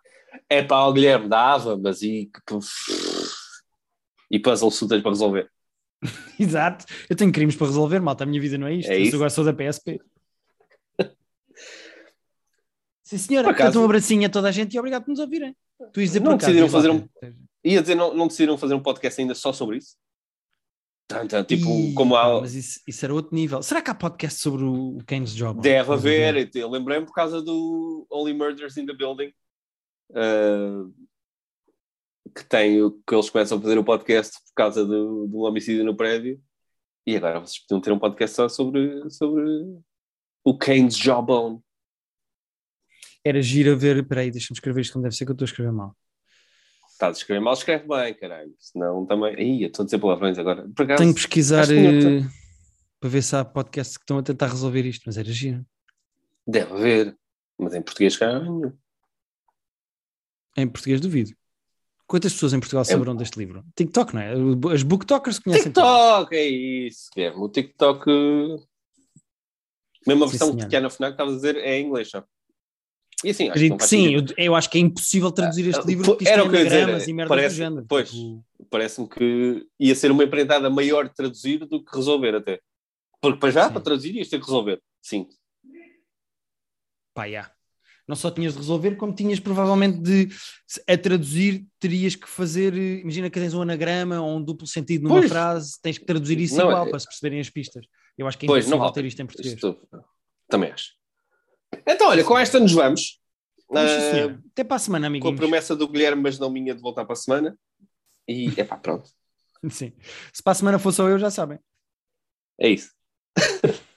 É para o Guilherme, dava, mas e. E puzzle sutas para resolver. Exato. Eu tenho crimes para resolver, malta. A minha vida não é isto. É Eu isso. agora sou da PSP. Sim, senhora. Acaso- um abracinho a toda a gente e obrigado por nos ouvirem. Tu ias dizer Não por acaso, decidiram fazer um-. Ia dizer, não, não decidiram fazer um podcast ainda só sobre isso? Tan, tan, tipo, Ih, como há. Mas isso, isso era outro nível. Será que há podcast sobre o Kane's Job? Deve haver, eu lembrei-me por causa do Only Murders in the Building. uh, que tem que eles começam a fazer o podcast por causa do, do homicídio no prédio. E agora vocês podiam ter um podcast só sobre, sobre o Kane's Jawbone. Era giro a ver. Peraí, deixa-me escrever isto como deve ser que eu estou a escrever mal. Estás a escrever mal, escreve bem, caralho. Senão também. Ih, eu estou a dizer palavrões agora. Acaso, Tenho que pesquisar que eh, para ver se há podcasts que estão a tentar resolver isto, mas era giro. Deve haver. Mas em português, caralho. Em português, duvido. Quantas pessoas em Portugal É- saberão deste livro? TikTok, não é? As booktokers conhecem. TikTok, é isso, Guilherme. O TikTok. Mesmo a versão que há na FNAC, estava a dizer, é em inglês só. E assim, acho que sim, eu, eu acho que é impossível traduzir este Ah, livro porque isto era é o que dizer, e merda parece- do género. pois. Tipo, Parece-me que ia ser uma empreitada maior de traduzir do que resolver até. Porque para já, Sim. para traduzir, ias ter que resolver. Sim. pá. Não só tinhas de resolver, como tinhas provavelmente de, a traduzir, terias que fazer, eh, imagina que tens um anagrama ou um duplo sentido numa Pois. frase, tens que traduzir isso Não, igual é- para se perceberem as pistas. Eu acho que é Pois, impossível não ter isto em português. Isto- Também acho. Então, olha, com esta nos vamos. Senhor. Até para a semana, com a promessa do Guilherme, mas não minha, de voltar para a semana. E, epá, pronto. Sim. Se para a semana for só eu, já sabem. É isso.